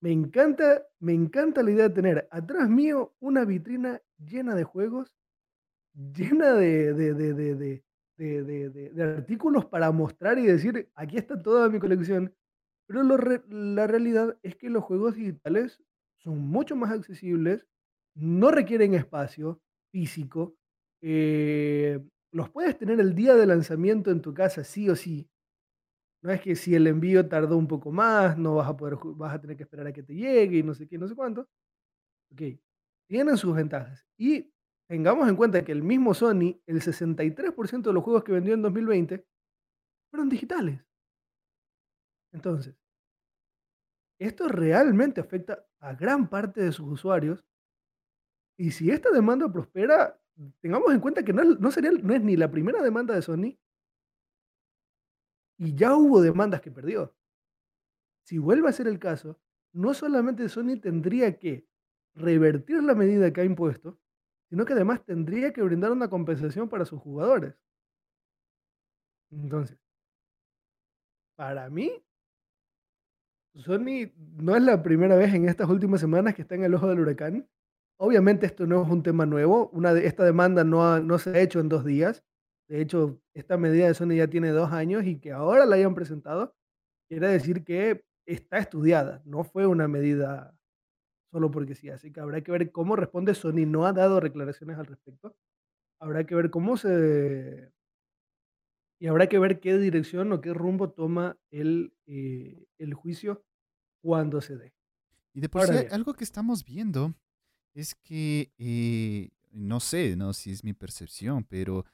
Me encanta, me encanta la idea de tener atrás mío una vitrina llena de juegos, llena de, de, de, artículos para mostrar y decir, aquí está toda mi colección. Pero la realidad es que los juegos digitales son mucho más accesibles, no requieren espacio físico, eh, los puedes tener el día de lanzamiento en tu casa sí o sí, no es que si el envío tardó un poco más, no vas a poder, vas a tener que esperar a que te llegue y no sé qué, no sé cuánto. Ok, tienen sus ventajas. Y tengamos en cuenta que el mismo Sony, el 63% de los juegos que vendió en 2020 fueron digitales. Entonces, esto realmente afecta a gran parte de sus usuarios. Y si esta demanda prospera, tengamos en cuenta que no, no, sería, no es ni la primera demanda de Sony, y ya hubo demandas que perdió. Si vuelve a ser el caso, no solamente Sony tendría que revertir la medida que ha impuesto, sino que además tendría que brindar una compensación para sus jugadores. Entonces, para mí, Sony no es la primera vez en estas últimas semanas que está en el ojo del huracán. Obviamente esto no es un tema nuevo. Una de, esta demanda no, no se ha hecho en dos días. De hecho, esta medida de Sony ya tiene dos años y que ahora la hayan presentado, quiere decir que está estudiada, no fue una medida solo porque sí. Así que habrá que ver cómo responde Sony. No ha dado declaraciones al respecto. Habrá que ver cómo se... Y habrá que ver qué dirección o qué rumbo toma el, eh, el juicio cuando se dé. Y de por sí, algo que estamos viendo es que, eh, no sé, no si es mi percepción, pero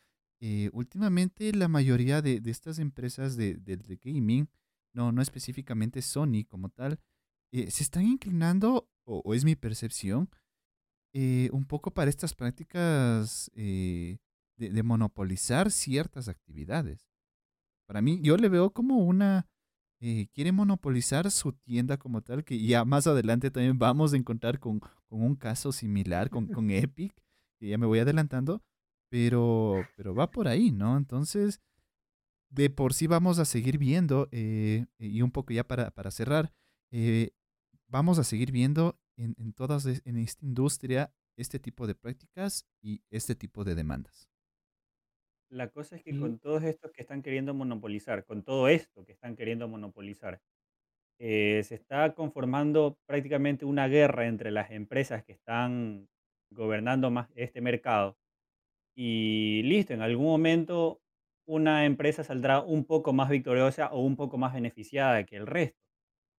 eh, últimamente la mayoría de, estas empresas de, de, gaming, no, no específicamente Sony como tal, eh, se están inclinando, o, es mi percepción, eh, un poco para estas prácticas de, monopolizar ciertas actividades. Para mí, yo le veo como una... quiere monopolizar su tienda como tal, que ya más adelante también vamos a encontrar con, con un caso similar con, con Epic, que ya me voy adelantando, pero, pero va por ahí, ¿no? Entonces, de por sí vamos a seguir viendo, eh, y un poco ya para, para cerrar, eh, vamos a seguir viendo en, en todas en esta industria este tipo de prácticas y este tipo de demandas. La cosa es que con todos estos que están queriendo monopolizar, con todo esto que están queriendo monopolizar, eh, se está conformando prácticamente una guerra entre las empresas que están gobernando más este mercado. Y listo, en algún momento una empresa saldrá un poco más victoriosa o un poco más beneficiada que el resto.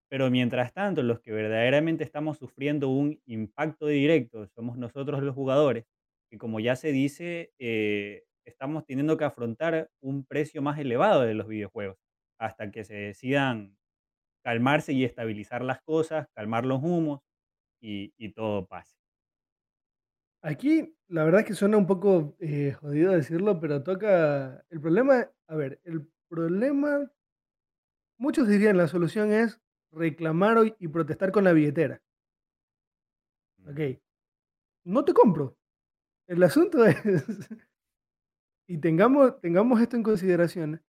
Pero mientras tanto, los que verdaderamente estamos sufriendo un impacto directo somos nosotros los jugadores, que como ya se dice, eh, estamos teniendo que afrontar un precio más elevado de los videojuegos hasta que se decidan calmarse y estabilizar las cosas, calmar los humos y, y todo pase. Aquí, la verdad es que suena un poco eh, jodido decirlo, pero toca. El problema, a ver, el problema, muchos dirían la solución es reclamar hoy y protestar con la billetera. Ujú. Ok, no te compro. El asunto es, y tengamos, tengamos esto en consideración,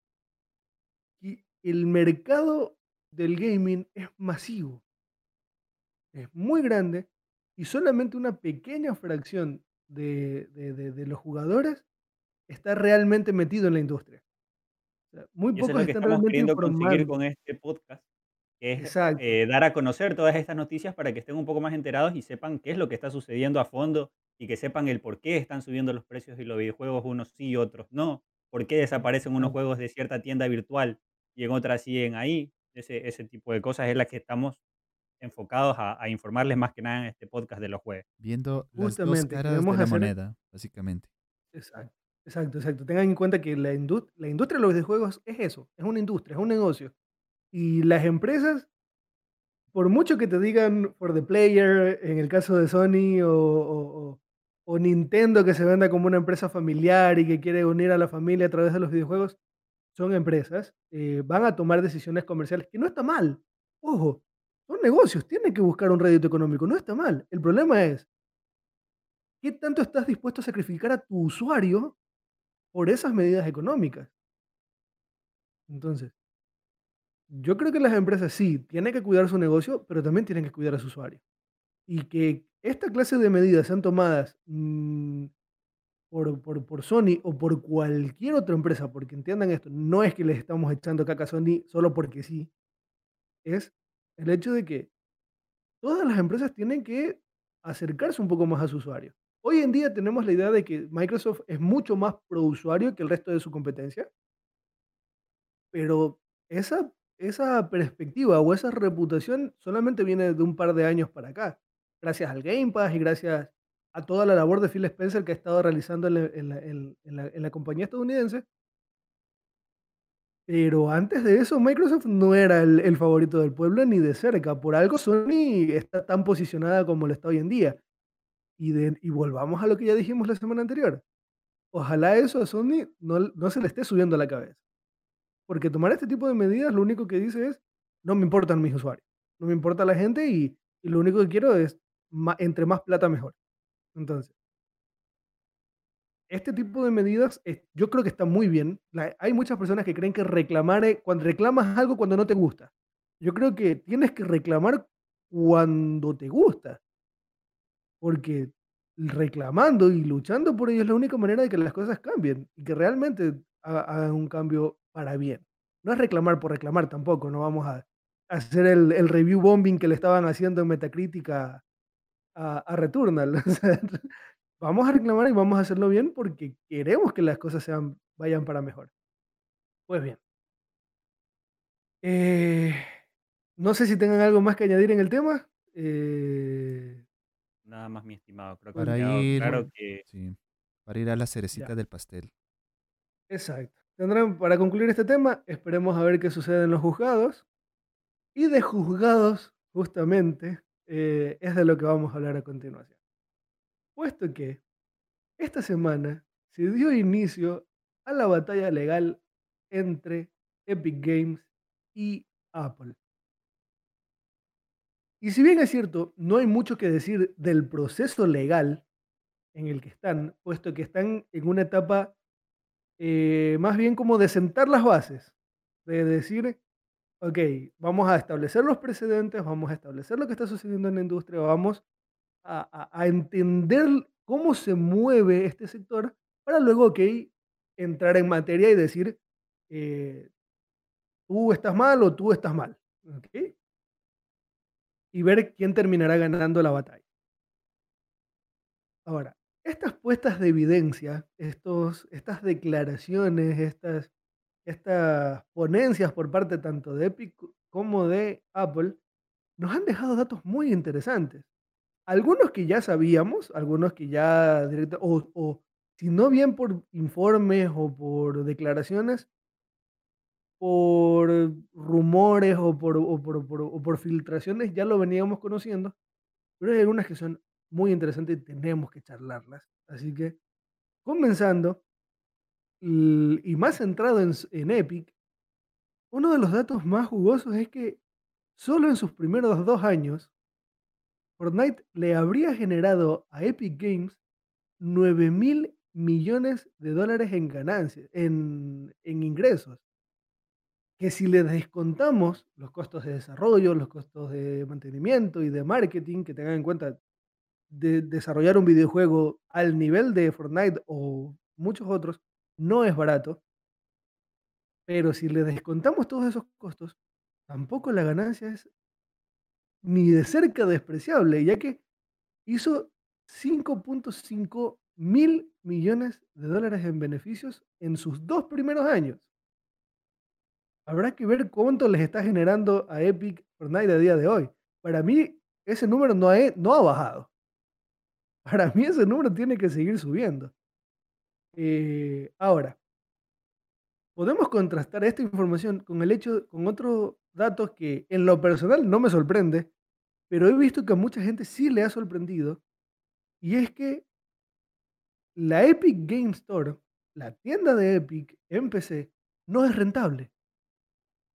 que el mercado del gaming es masivo, es muy grande y solamente una pequeña fracción de, de- de- de los jugadores está realmente metido en la industria. O sea, muy Y eso es pocos lo que están estamos queriendo conseguir con este podcast, que es eh, dar a conocer todas estas noticias para que estén un poco más enterados y sepan qué es lo que está sucediendo a fondo y que sepan el por qué están subiendo los precios de los videojuegos, unos sí y otros no, por qué desaparecen unos juegos de cierta tienda virtual y en otras siguen ahí. Ese, ese tipo de cosas es las que estamos enfocados a, a informarles más que nada en este podcast de los juegos. Viendo las dos caras de la hacer moneda, básicamente. Exacto, exacto, exacto. Tengan en cuenta que la, indu- la industria de los videojuegos es eso, es una industria, es un negocio. Y las empresas, por mucho que te digan for the player, en el caso de Sony o, o- o- o Nintendo que se venda como una empresa familiar y que quiere unir a la familia a través de los videojuegos, son empresas, eh, van a tomar decisiones comerciales, que no está mal. Ojo, son negocios, tienen que buscar un rédito económico, no está mal. El problema es, ¿qué tanto estás dispuesto a sacrificar a tu usuario por esas medidas económicas? Entonces, yo creo que las empresas sí tienen que cuidar su negocio, pero también tienen que cuidar a su usuario. Y que esta clase de medidas sean tomadas mm, por, por, por Sony o por cualquier otra empresa, porque entiendan esto, no es que les estamos echando caca a Sony solo porque sí, es el hecho de que todas las empresas tienen que acercarse un poco más a su usuario. Hoy en día tenemos la idea de que Microsoft es mucho más pro usuario que el resto de su competencia, Pero esa esa perspectiva o esa reputación solamente viene de un par de años para acá, gracias al Game Pass y gracias a toda la labor de Phil Spencer que ha estado realizando en la compañía estadounidense. Pero antes de eso, Microsoft no era el el favorito del pueblo ni de cerca. Por algo Sony está tan posicionada como lo está hoy en día. Y de y volvamos a lo que ya dijimos la semana anterior. Ojalá eso a Sony no no se le esté subiendo a la cabeza. Porque tomar este tipo de medidas lo único que dice es, no me importan mis usuarios, no me importa la gente y, y lo único que quiero es, ma- entre más plata mejor. Entonces, este tipo de medidas yo creo que está muy bien. La- hay muchas personas que creen que reclamar, eh, cuando reclamas algo cuando no te gusta. Yo creo que tienes que reclamar cuando te gusta, porque reclamando y luchando por ello es la única manera de que las cosas cambien y que realmente ha- hagan un cambio para bien. No es reclamar por reclamar tampoco, no vamos a hacer el, el review bombing que le estaban haciendo en Metacritic a, a, a Returnal. Vamos a reclamar y vamos a hacerlo bien porque queremos que las cosas sean, vayan para mejor. Pues bien, eh, no sé si tengan algo más que añadir en el tema. Eh, Nada más, mi estimado. Creo que Para ir, claro bueno, que sí, para ir a la ya. cerecita del pastel. Exacto. Tendrán, para concluir este tema, esperemos a ver qué sucede en los juzgados. Y de juzgados, justamente, eh, es de lo que vamos a hablar a continuación. Puesto que esta semana se dio inicio a la batalla legal entre Epic Games y Apple. Y si bien es cierto, no hay mucho que decir del proceso legal en el que están, puesto que están en una etapa eh, más bien como de sentar las bases, de decir, ok, vamos a establecer los precedentes, vamos a establecer lo que está sucediendo en la industria, vamos a, entender cómo se mueve este sector para luego, ok, entrar en materia y decir, eh, tú estás mal o tú estás mal. ¿ok? Y ver quién terminará ganando la batalla. Ahora, estas puestas de evidencia, estos, estas declaraciones, estas, estas ponencias por parte tanto de Epic como de Apple, nos han dejado datos muy interesantes. Algunos que ya sabíamos, algunos que ya directo, o, o si no bien por informes o por declaraciones, por rumores o por, o por, por- o por filtraciones, ya lo veníamos conociendo, pero hay algunas que son muy interesantes y tenemos que charlarlas. Así que, comenzando, y más centrado en, en Epic, uno de los datos más jugosos es que solo en sus primeros dos años, Fortnite le habría generado a Epic Games 9 mil millones de dólares en ganancias, en, en ingresos. Que si le descontamos los costos de desarrollo, los costos de mantenimiento y de marketing, que tengan en cuenta de desarrollar un videojuego al nivel de Fortnite o muchos otros, no es barato. Pero si le descontamos todos esos costos, tampoco la ganancia es ni de cerca despreciable, ya que hizo 5.5 mil millones de dólares en beneficios en sus dos primeros años. Habrá que ver cuánto les está generando a Epic Fortnite a día de hoy. Para mí, ese número no, he- no ha bajado. Para mí, ese número tiene que seguir subiendo. Eh, ahora, podemos contrastar esta información con el hecho, con otros datos que en lo personal no me sorprende, pero he visto que a mucha gente sí le ha sorprendido, y es que la Epic Game Store, la tienda de Epic en PC, no es rentable.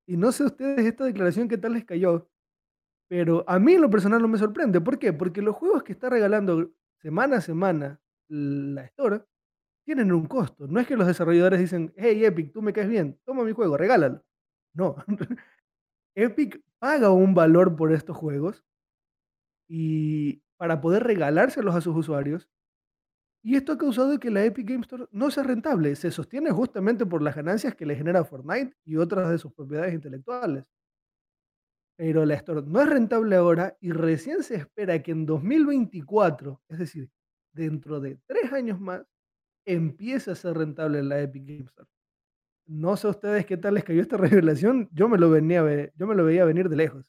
Y no sé a ustedes esta declaración qué tal les cayó, pero a mí en lo personal no me sorprende. ¿Por qué? Porque los juegos que está regalando semana a semana la Store tienen un costo. No es que los desarrolladores dicen, hey Epic, tú me caes bien, toma mi juego, regálalo. No. Epic paga un valor por estos juegos y para poder regalárselos a sus usuarios. Y esto ha causado que la Epic Game Store no sea rentable. Se sostiene justamente por las ganancias que le genera Fortnite y otras de sus propiedades intelectuales. Pero la Store no es rentable ahora y recién se espera que en 2024, es decir, dentro de tres años más, empiece a ser rentable la Epic Game Store. No sé a ustedes qué tal les cayó esta revelación. Yo me lo, venía, a ve- yo me lo veía venir de lejos.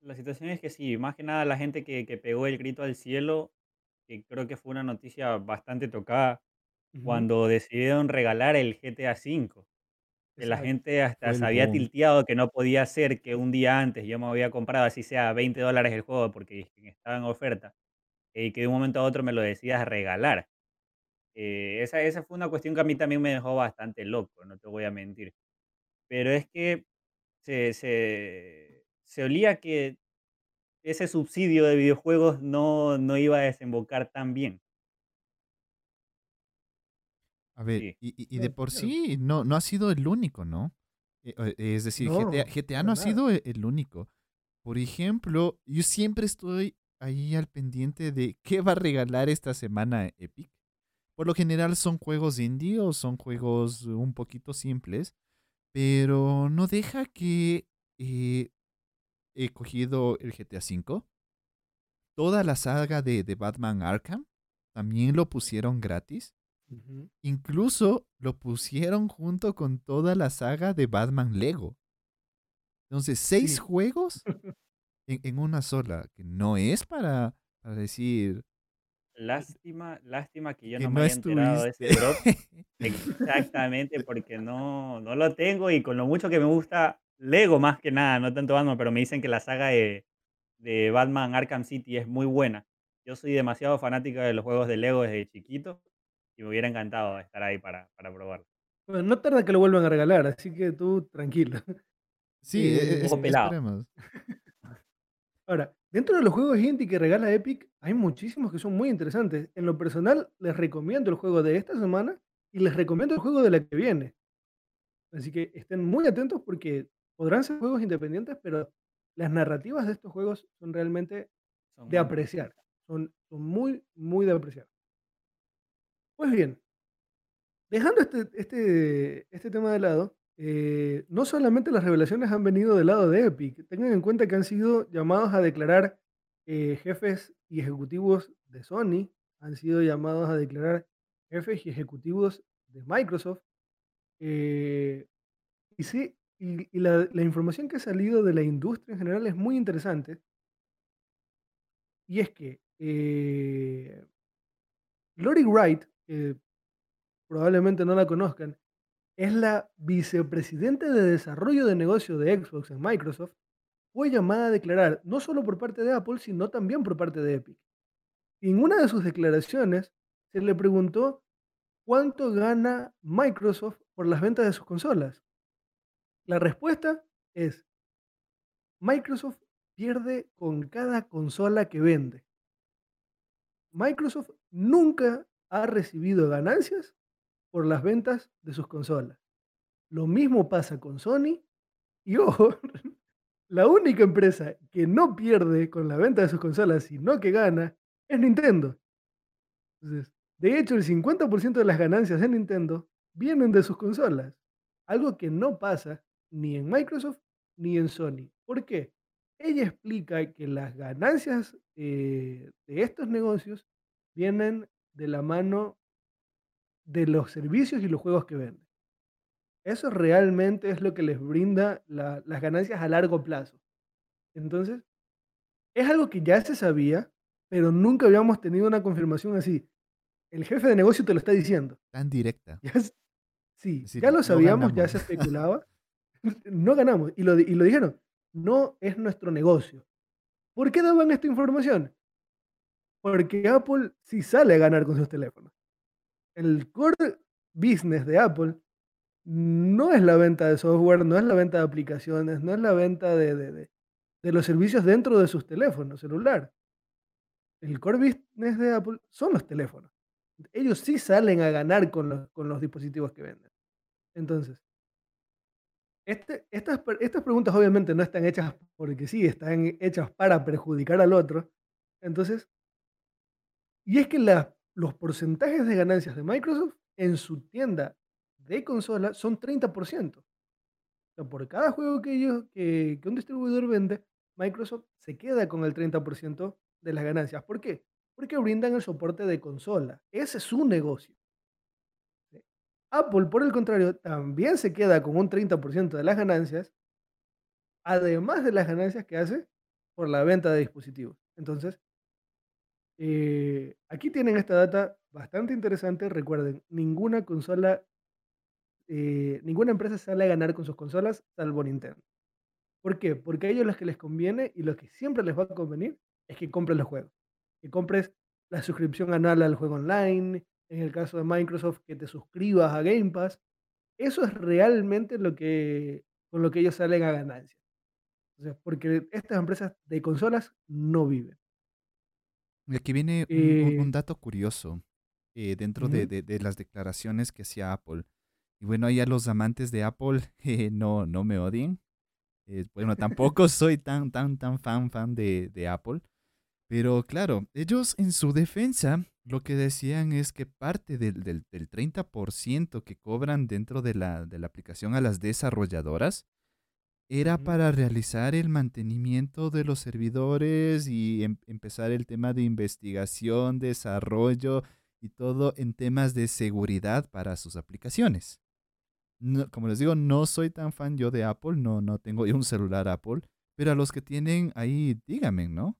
La situación es que sí, más que nada la gente que, que pegó el grito al cielo, que creo que fue una noticia bastante tocada cuando decidieron regalar el GTA V. Que la gente hasta se había tilteado que no podía ser que un día antes yo me había comprado así sea 20 dólares el juego porque es que estaba en oferta y que de un momento a otro me lo decidas regalar. Eh, esa, esa fue una cuestión que a mí también me dejó bastante loco, no te voy a mentir. Pero es que se, se, se olía que ese subsidio de videojuegos no, no iba a desembocar tan bien. A ver, Sí. y, y- de por sí no, no ha sido el único, ¿no? Eh, eh, Es decir, GTA, No, GTA para no ha nada. sido e- el único. Por ejemplo, yo siempre estoy ahí al pendiente de qué va a regalar esta semana Epic. Por lo general son juegos indie o son juegos un poquito simples, pero no deja que eh, he cogido el GTA V. Toda la saga de, de Batman Arkham también lo pusieron gratis. Incluso lo pusieron junto con toda la saga de Batman Lego. Entonces, seis Sí. juegos en, en una sola, que no es para, para decir Lástima, lástima que yo que no no me haya enterado de ese drop. Exactamente, porque no, no lo tengo y con lo mucho que me gusta Lego más que nada, no tanto Batman, pero me dicen que la saga de, de Batman Arkham City es muy buena. Yo soy demasiado fanática de los juegos de Lego desde chiquito y me hubiera encantado estar ahí para, para probarlo. Bueno, no tarda que lo vuelvan a regalar, así que tú tranquilo. Sí, e- Eh, e- es- pelado. Ahora, dentro de los juegos indie que regala Epic, hay muchísimos que son muy interesantes. En lo personal, les recomiendo el juego de esta semana y les recomiendo el juego de la que viene. Así que estén muy atentos porque podrán ser juegos independientes, pero las narrativas de estos juegos son realmente Son de apreciar. Son, son muy, muy de apreciar. Pues bien, Dejando este, este, este tema de lado, eh, no solamente las revelaciones han venido del lado de Epic, tengan en cuenta que han sido llamados a declarar eh, jefes y ejecutivos de Sony, han sido llamados a declarar jefes y ejecutivos de Microsoft. eh, y sí, y, la, la información que ha salido de la industria en general es muy interesante. Y es que Lori Wright, probablemente no la conozcan, es la vicepresidenta de desarrollo de negocio de Xbox en Microsoft, fue llamada a declarar, no solo por parte de Apple, sino también por parte de Epic. Y en una de sus declaraciones se le preguntó cuánto gana Microsoft por las ventas de sus consolas. La respuesta es, Microsoft pierde con cada consola que vende. Microsoft nunca ha recibido ganancias por las ventas de sus consolas. Lo mismo pasa con Sony y ojo, la única empresa que no pierde con la venta de sus consolas, sino que gana, es Nintendo. De hecho, el 50% de las ganancias de Nintendo vienen de sus consolas, algo que no pasa ni en Microsoft ni en Sony. ¿Por qué? Ella explica que las ganancias eh, de estos negocios vienen de la mano de los servicios y los juegos que venden. Eso realmente es lo que les brinda la- las ganancias a largo plazo. Entonces, es algo que ya se sabía, pero nunca habíamos tenido una confirmación así. El jefe de negocio te lo está diciendo. Tan directa. Ya sí, decir, ya lo no sabíamos, ya se especulaba. no ganamos. Y lo, y lo dijeron. No es nuestro negocio. ¿Por qué daban esta información? Porque Apple sí sale a ganar con sus teléfonos. El core business de Apple no es la venta de software, no es la venta de aplicaciones, no es la venta de, de- de- de los servicios dentro de sus teléfonos celular. El core business de Apple son los teléfonos. Ellos sí salen a ganar con los, con los dispositivos que venden. Entonces, este- estas, estas preguntas obviamente no están hechas porque sí, están hechas para perjudicar al otro. Entonces, y es que la- los porcentajes de ganancias de Microsoft en su tienda de consola son 30%. O sea, por cada juego que, ellos, que, un distribuidor vende, Microsoft se queda con el 30% de las ganancias. ¿Por qué? Porque brindan el soporte de consola. Ese es su negocio. Apple, por el contrario, también se queda con un 30% de las ganancias, además de las ganancias que hace por la venta de dispositivos. Entonces, eh, aquí tienen esta data bastante interesante. Recuerden, ninguna consola, eh, ninguna empresa sale a ganar con sus consolas, salvo Nintendo. ¿Por qué? Porque a ellos lo que les conviene y lo que siempre les va a convenir es que compres los juegos. Que compres la suscripción anual al juego online, en el caso de Microsoft, que te suscribas a Game Pass. Eso es realmente lo que, con lo que ellos salen a ganancia. Porque estas empresas de consolas no viven. Aquí viene un, un- un Eh, dato curioso eh, dentro de, ujú. de- de las declaraciones que hacía Apple. Y bueno, ahí a los amantes de Apple eh, no, no me odien. Eh, bueno, tampoco soy tan, tan, tan fan, fan de, de Apple. Pero claro, ellos en su defensa lo que decían es que parte del, del, del 30% que cobran dentro de la, de la aplicación a las desarrolladoras era para realizar el mantenimiento de los servidores y em- empezar el tema de investigación, desarrollo y todo en temas de seguridad para sus aplicaciones. No- como les digo, no soy tan fan yo de Apple, no, no tengo yo un celular Apple, pero a los que tienen ahí, díganme, ¿no?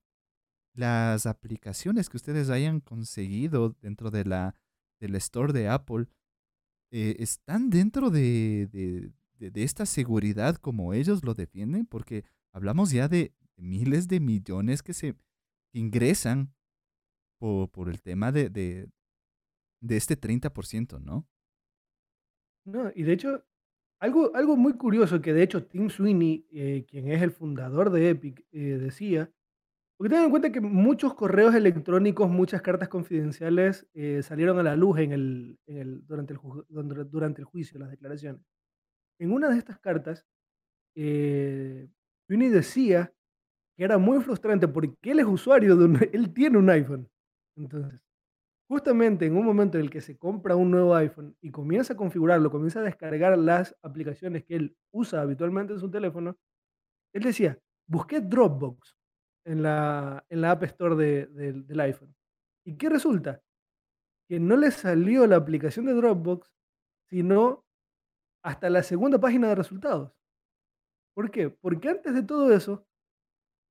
Las aplicaciones que ustedes hayan conseguido dentro de la, del store de Apple eh, están dentro de, de- de- esta seguridad como ellos lo defienden, porque hablamos ya de miles de millones que se ingresan por, por el tema de, de, de este 30%, ¿no? No, y de hecho, algo, algo muy curioso que de hecho Tim Sweeney, eh, quien es el fundador de Epic, eh, decía, porque tengan en cuenta que muchos correos electrónicos, muchas cartas confidenciales eh, salieron a la luz en el, en el- durante, el, durante el juicio, las declaraciones. En una de estas cartas, eh, decía que era muy frustrante porque él es usuario de él tiene un iPhone. Entonces, justamente en un momento en el que se compra un nuevo iPhone y comienza a configurarlo, comienza a descargar las aplicaciones que él usa habitualmente en su teléfono, él decía, busqué Dropbox en la, en la App Store de- del iPhone. ¿Y qué resulta? Que no le salió la aplicación de Dropbox, sino hasta la segunda página de resultados. ¿Por qué? Porque antes de todo eso,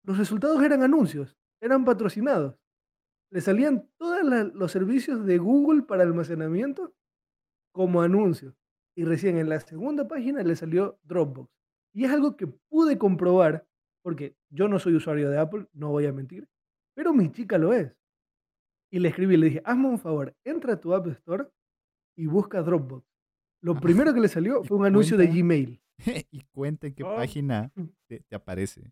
los resultados eran anuncios, eran patrocinados. Le salían todos los servicios de Google para almacenamiento como anuncios. Y recién en la segunda página le salió Dropbox. Y es algo que pude comprobar, porque yo no soy usuario de Apple, no voy a mentir, pero mi chica lo es. Y le escribí, le dije, hazme un favor, entra a tu App Store y busca Dropbox. Lo primero que le salió ¿Y fue un anuncio de? Gmail. y cuenta en qué Oh. página te, te aparece.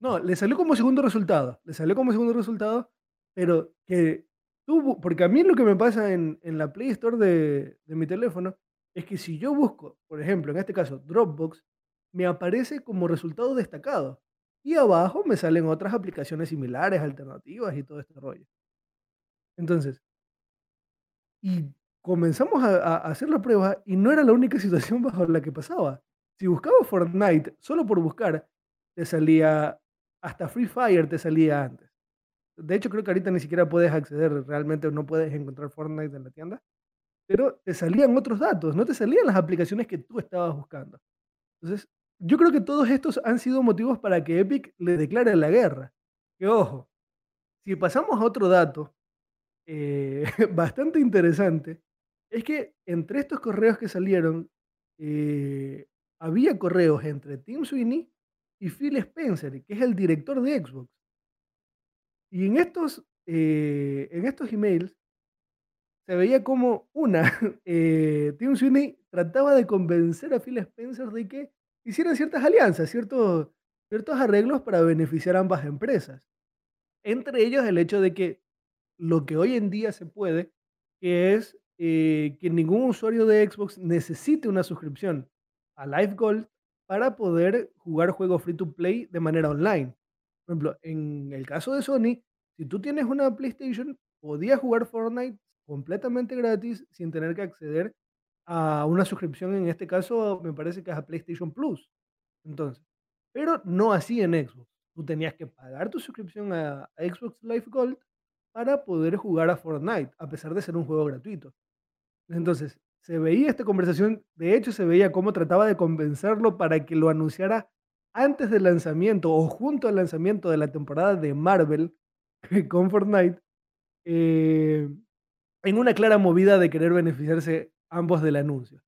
No, le salió como segundo resultado. Le salió como segundo resultado, pero que tuvo. Porque a mí lo que me pasa en, en la Play Store de, de mi teléfono es que si yo busco, por ejemplo, en este caso, Dropbox, me aparece como resultado destacado. Y abajo me salen otras aplicaciones similares, alternativas y todo este rollo. Entonces, y comenzamos a, hacer la prueba y no era la única situación bajo la que pasaba. Si buscaba Fortnite solo por buscar, te salía hasta Free Fire te salía antes. De hecho, creo que ahorita ni siquiera puedes acceder, realmente no puedes encontrar Fortnite en la tienda, pero te salían otros datos, no te salían las aplicaciones que tú estabas buscando. Entonces, yo creo que todos estos han sido motivos para que Epic le declare la guerra. Que ojo, si pasamos a otro dato eh, bastante interesante, es que entre estos correos que salieron, eh, había correos entre Tim Sweeney y Phil Spencer, que es el director de Xbox. Y en estos, eh, en estos emails se veía como una, eh, Tim Sweeney trataba de convencer a Phil Spencer de que hicieran ciertas alianzas, ciertos, ciertos arreglos para beneficiar a ambas empresas. Entre ellos el hecho de que lo que hoy en día se puede, es eh, que ningún usuario de Xbox necesite una suscripción a Live Gold para poder jugar juegos free to play de manera online. Por ejemplo, en el caso de Sony, si tú tienes una PlayStation, podías jugar Fortnite completamente gratis sin tener que acceder a una suscripción. En este caso, me parece que es a PlayStation Plus. Entonces, pero no así en Xbox. Tú tenías que pagar tu suscripción a, Xbox Live Gold para poder jugar a Fortnite, a pesar de ser un juego gratuito. Entonces, se veía esta conversación, de hecho se veía cómo trataba de convencerlo para que lo anunciara antes del lanzamiento o junto al lanzamiento de la temporada de Marvel con Fortnite, eh, en una clara movida de querer beneficiarse ambos del anuncio.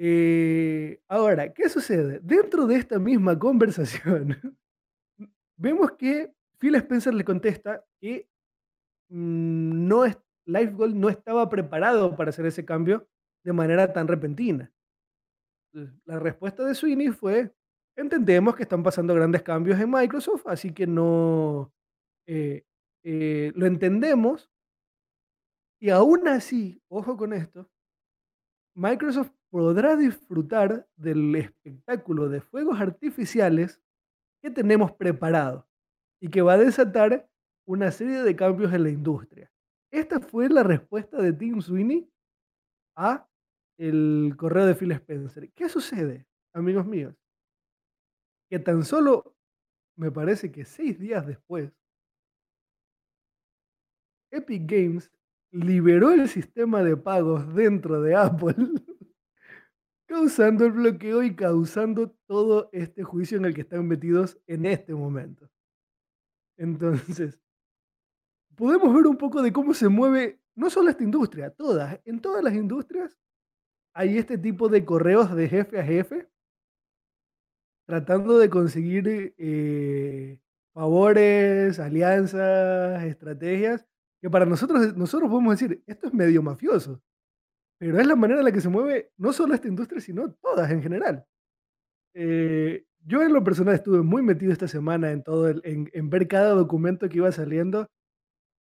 Eh, ahora, ¿qué sucede? Dentro de esta misma conversación, vemos que Phil Spencer le contesta que mm, no es, Life Gold no estaba preparado para hacer ese cambio de manera tan repentina. La respuesta de Sweeney fue, entendemos que están pasando grandes cambios en Microsoft, así que no, eh, eh, lo entendemos y aún así, ojo con esto, Microsoft podrá disfrutar del espectáculo de fuegos artificiales que tenemos preparado y que va a desatar una serie de cambios en la industria. Esta fue la respuesta de Tim Sweeney a el correo de Phil Spencer. ¿Qué sucede, amigos míos? Que tan solo, me parece que seis días después, Epic Games liberó el sistema de pagos dentro de Apple, causando el bloqueo y causando todo este juicio en el que están metidos en este momento. Entonces, podemos ver un poco de cómo se mueve no solo esta industria, todas, en todas las industrias hay este tipo de correos de jefe a jefe tratando de conseguir eh, favores, alianzas, estrategias, que para nosotros, nosotros podemos decir, esto es medio mafioso, pero es la manera en la que se mueve no solo esta industria, sino todas en general. Eh, yo en lo personal estuve muy metido esta semana en todo, el- en, en ver cada documento que iba saliendo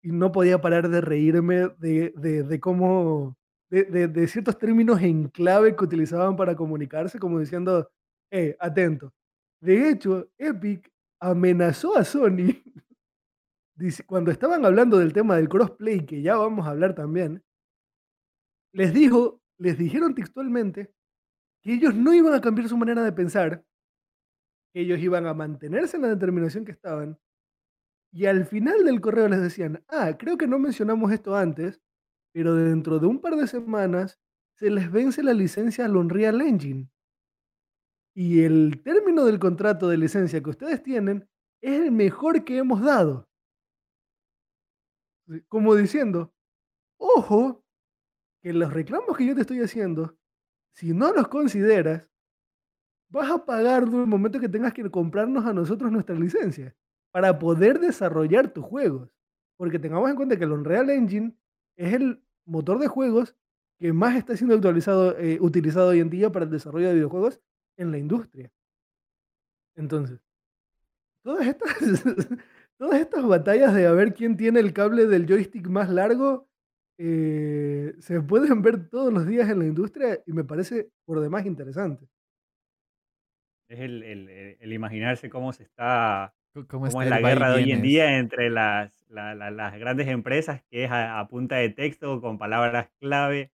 y no podía parar de reírme de, de- de cómo, de, de- ciertos términos en clave que utilizaban para comunicarse, como diciendo, eh, atento. De hecho, Epic amenazó a Sony cuando estaban hablando del tema del crossplay, que ya vamos a hablar también, les dijo, les dijeron textualmente que ellos no iban a cambiar su manera de pensar, que ellos iban a mantenerse en la determinación que estaban, y al final del correo les decían, ah, creo que no mencionamos esto antes, pero dentro de un par de semanas se les vence la licencia al Unreal Engine. Y el término del contrato de licencia que ustedes tienen es el mejor que hemos dado. Como diciendo, ojo, que los reclamos que yo te estoy haciendo, si no los consideras, vas a pagar en el momento que tengas que comprarnos a nosotros nuestra licencia para poder desarrollar tus juegos. Porque tengamos en cuenta que el Unreal Engine es el motor de juegos que más está siendo actualizado, eh, utilizado hoy en día para el desarrollo de videojuegos en la industria. Entonces, todas estas, todas estas batallas de a ver quién tiene el cable del joystick más largo eh, se pueden ver todos los días en la industria y me parece por demás interesante. Es el, imaginarse cómo se está, cómo, es la guerra de hoy en día entre las, las grandes empresas, que es a punta de texto, con palabras clave,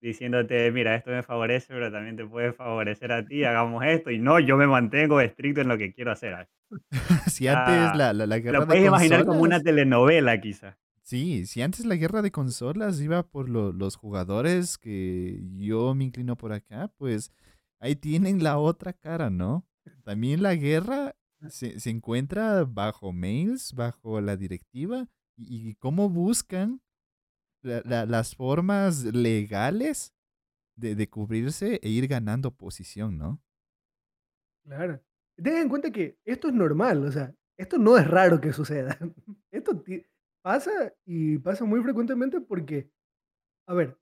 diciéndote, mira, esto me favorece, pero también te puede favorecer a ti, hagamos esto, y no, yo me mantengo estricto en lo que quiero hacer. si antes la, la, la guerra lo puedes imaginar como una telenovela, quizá. Sí, si antes la guerra de consolas iba por los jugadores, que yo me inclino por acá, pues ahí tienen la otra cara, ¿no? También la guerra se, se encuentra bajo mails, bajo la directiva, y, cómo buscan las formas legales de, cubrirse e ir ganando posición, ¿no? Claro. Ten en cuenta que esto es normal, o sea, esto no es raro que suceda. Esto pasa y pasa muy frecuentemente porque, a ver,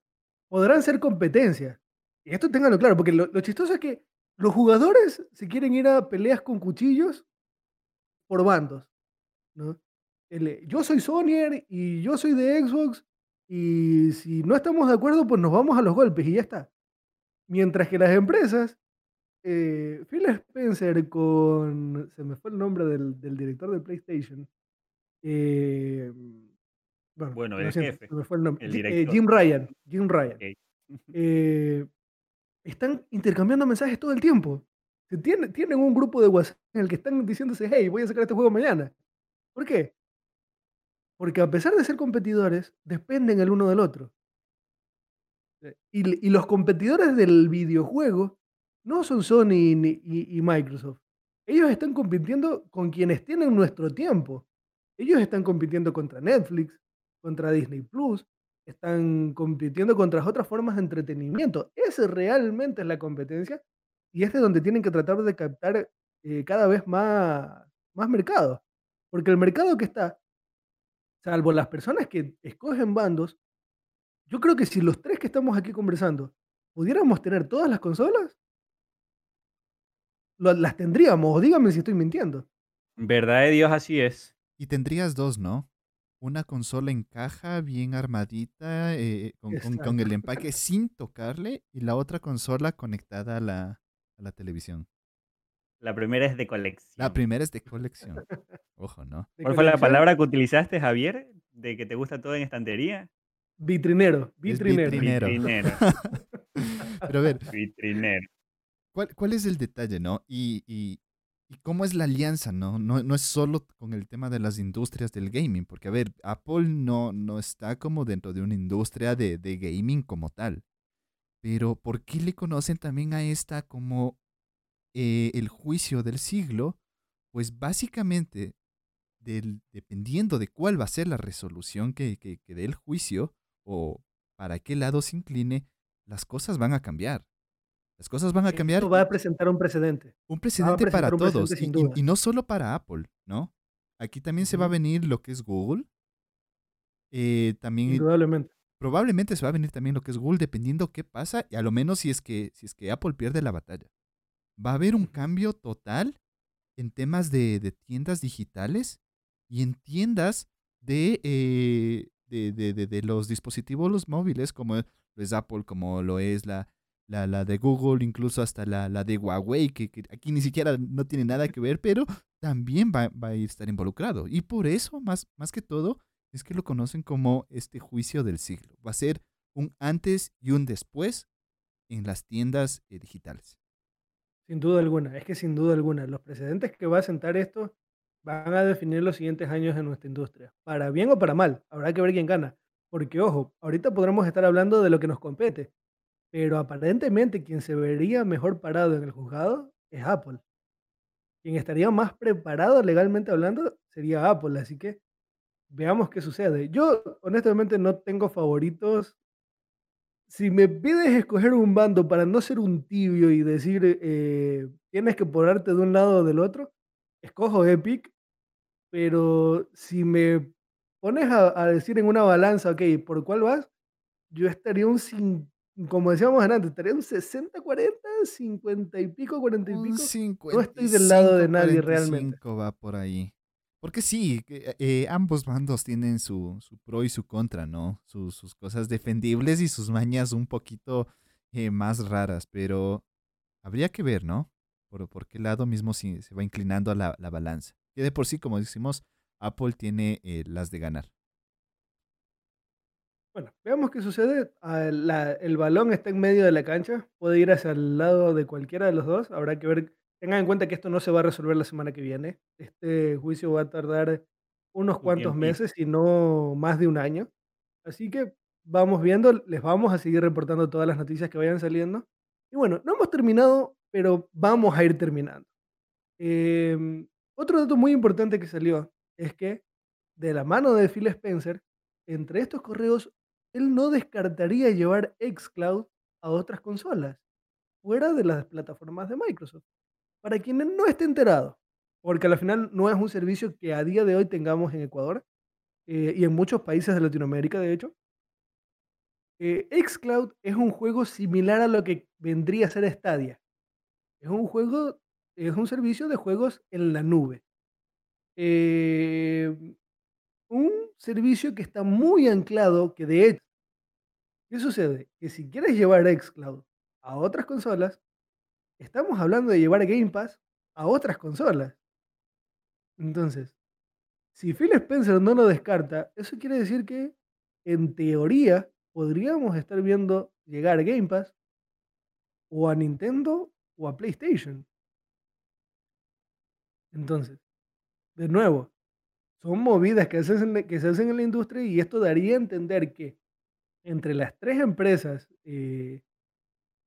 podrán ser competencias. Y esto ténganlo claro, porque lo, lo chistoso es que los jugadores se quieren ir a peleas con cuchillos por bandos, ¿no? yo soy Sonyer y yo soy de Xbox y si no estamos de acuerdo, pues nos vamos a los golpes y ya está. Mientras que las empresas, eh, Phil Spencer con, se me fue el nombre del, director de PlayStation, eh, bueno, el jefe, se me fue el nombre, eh, Jim Ryan, Jim Ryan, están intercambiando mensajes todo el tiempo. Tienen, tienen un grupo de WhatsApp en el que están diciéndose, hey, voy a sacar este juego mañana. ¿Por qué? Porque a pesar de ser competidores, dependen el uno del otro. Eh, y, los competidores del videojuego no son Sony y, Microsoft. Ellos están compitiendo con quienes tienen nuestro tiempo. Ellos están compitiendo contra Netflix, contra Disney Plus, están compitiendo contra otras formas de entretenimiento. Esa realmente es la competencia y este es donde tienen que tratar de captar eh, cada vez más, más mercado. Porque el mercado que está salvo las personas que escogen bandos, yo creo que si los tres que estamos aquí conversando pudiéramos tener todas las consolas, las tendríamos, díganme si estoy mintiendo. Verdad de Dios, así es. Y tendrías dos, ¿no? Una consola en caja, bien armadita, eh, con, el empaque sin tocarle, y la otra consola conectada a la, a la televisión. La primera es de colección. La primera es de colección. Ojo, ¿no? ¿Cuál fue la palabra que utilizaste, Javier? ¿De que te gusta todo en estantería? Vitrinero. Vitrinero. vitrinero. Pero a ver. Vitrinero. ¿Cuál, es el detalle, no? Y, y, cómo es la alianza, ¿no? ¿no? No es solo con el tema de las industrias del gaming, porque, a ver, Apple no, no está como dentro de una industria de, de gaming como tal. Pero, ¿por qué le conocen también a esta como eh, el juicio del siglo, pues básicamente, dependiendo de cuál va a ser la resolución que, que, dé el juicio o para qué lado se incline, las cosas van a cambiar. Las cosas van a cambiar. Esto va a presentar un precedente. Un precedente para todos. y, no solo para Apple, ¿no? Aquí también se va a venir lo que es Google. Eh, también. Probablemente. Probablemente se va a venir también lo que es Google, dependiendo qué pasa, y a lo menos si es que, si es que Apple pierde la batalla va a haber un cambio total en temas de, tiendas digitales y en tiendas de, eh, de, los dispositivos los móviles, como lo es Apple, como lo es la, la, de Google, incluso hasta la, la de Huawei, que, aquí ni siquiera no tiene nada que ver, pero también va, va a estar involucrado. Y por eso, más, más que todo, es que lo conocen como este juicio del siglo. Va a ser un antes y un después en las tiendas eh, digitales. Sin duda alguna, es que sin duda alguna, los precedentes que va a sentar esto van a definir los siguientes años en nuestra industria, para bien o para mal, habrá que ver quién gana, porque ojo, ahorita podremos estar hablando de lo que nos compete, pero aparentemente quien se vería mejor parado en el juzgado es Apple. Quien estaría más preparado legalmente hablando sería Apple, así que veamos qué sucede. Yo honestamente no tengo favoritos si me pides escoger un bando para no ser un tibio y decir, eh, tienes que ponerte de un lado o del otro, escojo Epic, pero si me pones a, decir en una balanza, ok, ¿por cuál vas? Yo estaría un, cin- como decíamos antes, estaría un 60-40, 50 y pico, 40 y Un pico. No estoy del lado de nadie realmente. 55 va por ahí. Porque sí, que, eh, ambos bandos tienen su, su pro y su contra, ¿no? Sus, sus cosas defendibles y sus mañas un poquito eh, más raras, pero habría que ver, ¿no? Por, por qué lado mismo si se va inclinando la, la balanza. Que de por sí, como decimos, Apple tiene eh, las de ganar. Bueno, veamos qué sucede. Ah, la- el balón está en medio de la cancha, puede ir hacia el lado de cualquiera de los dos. Habrá que ver. Tengan en cuenta que esto no se va a resolver la semana que viene. Este juicio va a tardar unos Un cuantos meses y no más de un año. Así que vamos viendo, les vamos a seguir reportando todas las noticias que vayan saliendo. Y bueno, no hemos terminado, pero vamos a ir terminando. Em, otro dato muy importante que salió es que de la mano de Phil Spencer, entre estos correos, él no descartaría llevar xCloud a otras consolas, fuera de las plataformas de Microsoft. Para quienes no estén enterados, porque al final no es un servicio que a día de hoy tengamos en Ecuador eh, y en muchos países de Latinoamérica, de hecho. Eh, xCloud es un juego similar a lo que vendría a ser Stadia. Es un juego, es un servicio de juegos en la nube. Eh, un servicio que está muy anclado, que de hecho, ¿qué sucede? Que si quieres llevar xCloud a otras consolas, estamos hablando de llevar Game Pass a otras consolas. Entonces, si Phil Spencer no lo descarta, eso quiere decir que, en teoría, podríamos estar viendo llegar Game Pass o a Nintendo o a PlayStation. Entonces, de nuevo, son movidas que se hacen, que se hacen en la industria y esto daría a entender que entre las tres empresas eh,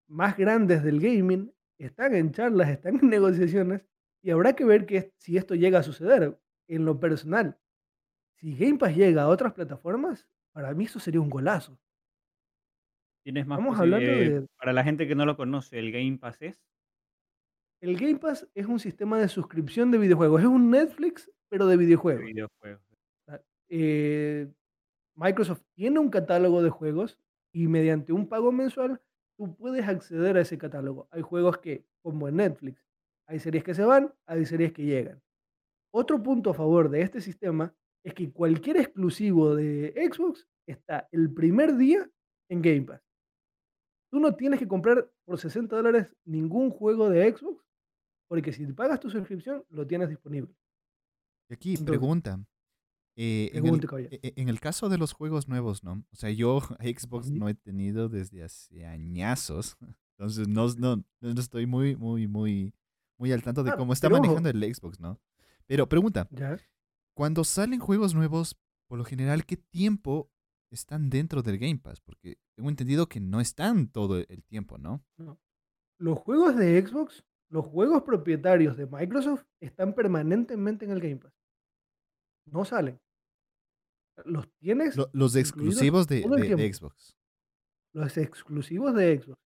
más grandes del gaming están en charlas, están en negociaciones y habrá que ver que, si esto llega a suceder. En lo personal, si Game Pass llega a otras plataformas, para mí eso sería un golazo. Tienes más Estamos hablando posibilidades. de... Para la gente que no lo conoce, el Game Pass es. El Game Pass es un sistema de suscripción de videojuegos, es un Netflix, pero de de videojuegos. videojuegos. sea, eh, Microsoft tiene un catálogo de juegos y mediante un pago mensual tú puedes acceder a ese catálogo. Hay juegos que, como en Netflix, hay series que se van, hay series que llegan. Otro punto a favor de este sistema es que cualquier exclusivo de Xbox está el primer día en Game Pass. Tú no tienes que comprar por 60 dólares ningún juego de Xbox, porque si pagas tu suscripción, lo tienes disponible. Y aquí Entonces, pregunta. Eh, en, el, e- e- en el caso de los juegos nuevos, ¿no? O sea, yo Xbox no he tenido desde hace añazos. Entonces no, no, no estoy muy, muy, muy, muy al tanto de Ah, cómo está pero manejando el Xbox, ¿no? Pero pregunta, ¿Ya? cuando salen juegos nuevos, por lo general, ¿qué tiempo están dentro del Game Pass? Porque tengo entendido que no están todo el tiempo, ¿no? No. Los juegos de Xbox, los juegos propietarios de Microsoft están permanentemente en el Game Pass. No salen. Los tienes Lo- los exclusivos de. Xbox. Los exclusivos de Xbox.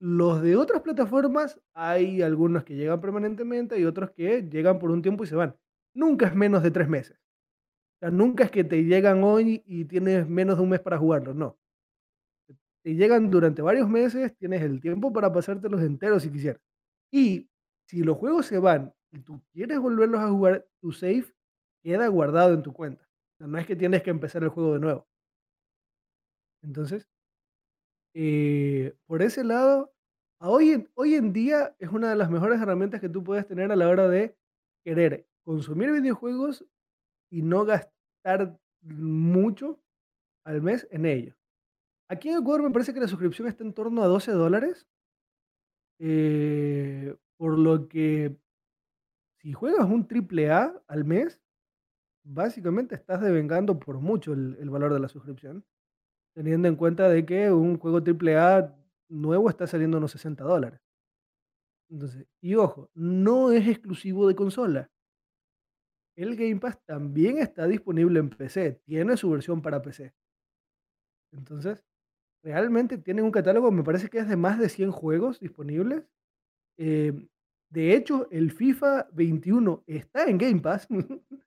Los de otras plataformas, hay algunos que llegan permanentemente y otros que llegan por un tiempo y se van. Nunca es menos de tres meses. O sea, nunca es que te llegan hoy y tienes menos de un mes para jugarlo. No. Te llegan durante varios meses, tienes el tiempo para pasártelos enteros si quisieras. Y si los juegos se van y tú quieres volverlos a jugar, tu save queda guardado en tu cuenta. No es que tienes que empezar el juego de nuevo. Entonces, eh, por ese lado, hoy, en, hoy en día es una de las mejores herramientas que tú puedes tener a la hora de querer consumir videojuegos y no gastar mucho al mes en ellos. Aquí en Ecuador me parece que la suscripción está en torno a 12 dólares. eh, por lo que si juegas un triple A al mes, básicamente estás devengando por mucho el, valor de la suscripción, teniendo en cuenta de que un juego triple A nuevo está saliendo unos 60 dólares. Entonces, y ojo, no es exclusivo de consola. El Game Pass también está disponible en PC, tiene su versión para PC. Entonces, realmente tienen un catálogo, me parece que es de más de 100 juegos disponibles. Eh, de hecho, el FIFA 21 está en Game Pass.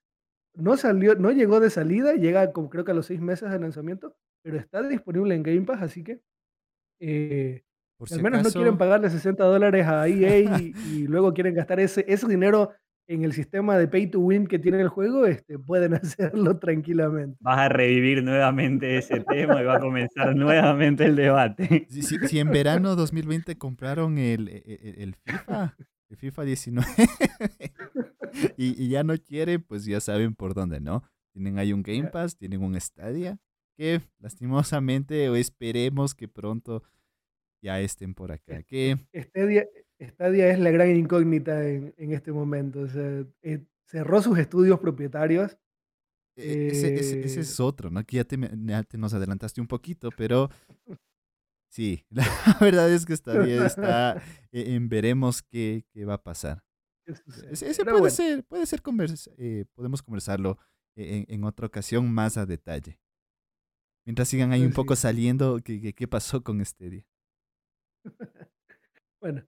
No salió, no llegó de salida, llega como creo que a los seis meses de lanzamiento, pero está disponible en Game Pass, así que eh, Por si al menos no quieren pagarle 60 dólares a EA y, y luego quieren gastar ese, ese dinero en el sistema de pay to win que tiene el juego, este, pueden hacerlo tranquilamente. Vas a revivir nuevamente ese tema y va a comenzar nuevamente el debate. si, si- si en verano 2020 compraron el, e- e- el FIFA, el FIFA 19, y, y ya no quieren, pues ya saben por dónde, ¿no? Tienen ahí un Game Pass, tienen un Stadia, que lastimosamente o esperemos que pronto ya estén por acá. Que Stadia, Stadia es la gran incógnita en, en este momento. o sea, eh, cerró sus estudios propietarios. e- ese, ese- ese Eh, es otro, ¿no? Que ya te, me- ya te nos adelantaste un poquito, pero sí, la verdad es que Stadia está eh, en veremos qué, qué va a pasar. Ese, puede bueno, ser, puede ser convers- eh, podemos conversarlo en, en otra ocasión más a detalle. Mientras sigan ahí un poco sí. saliendo, ¿qué, qué, pasó con este día? Bueno,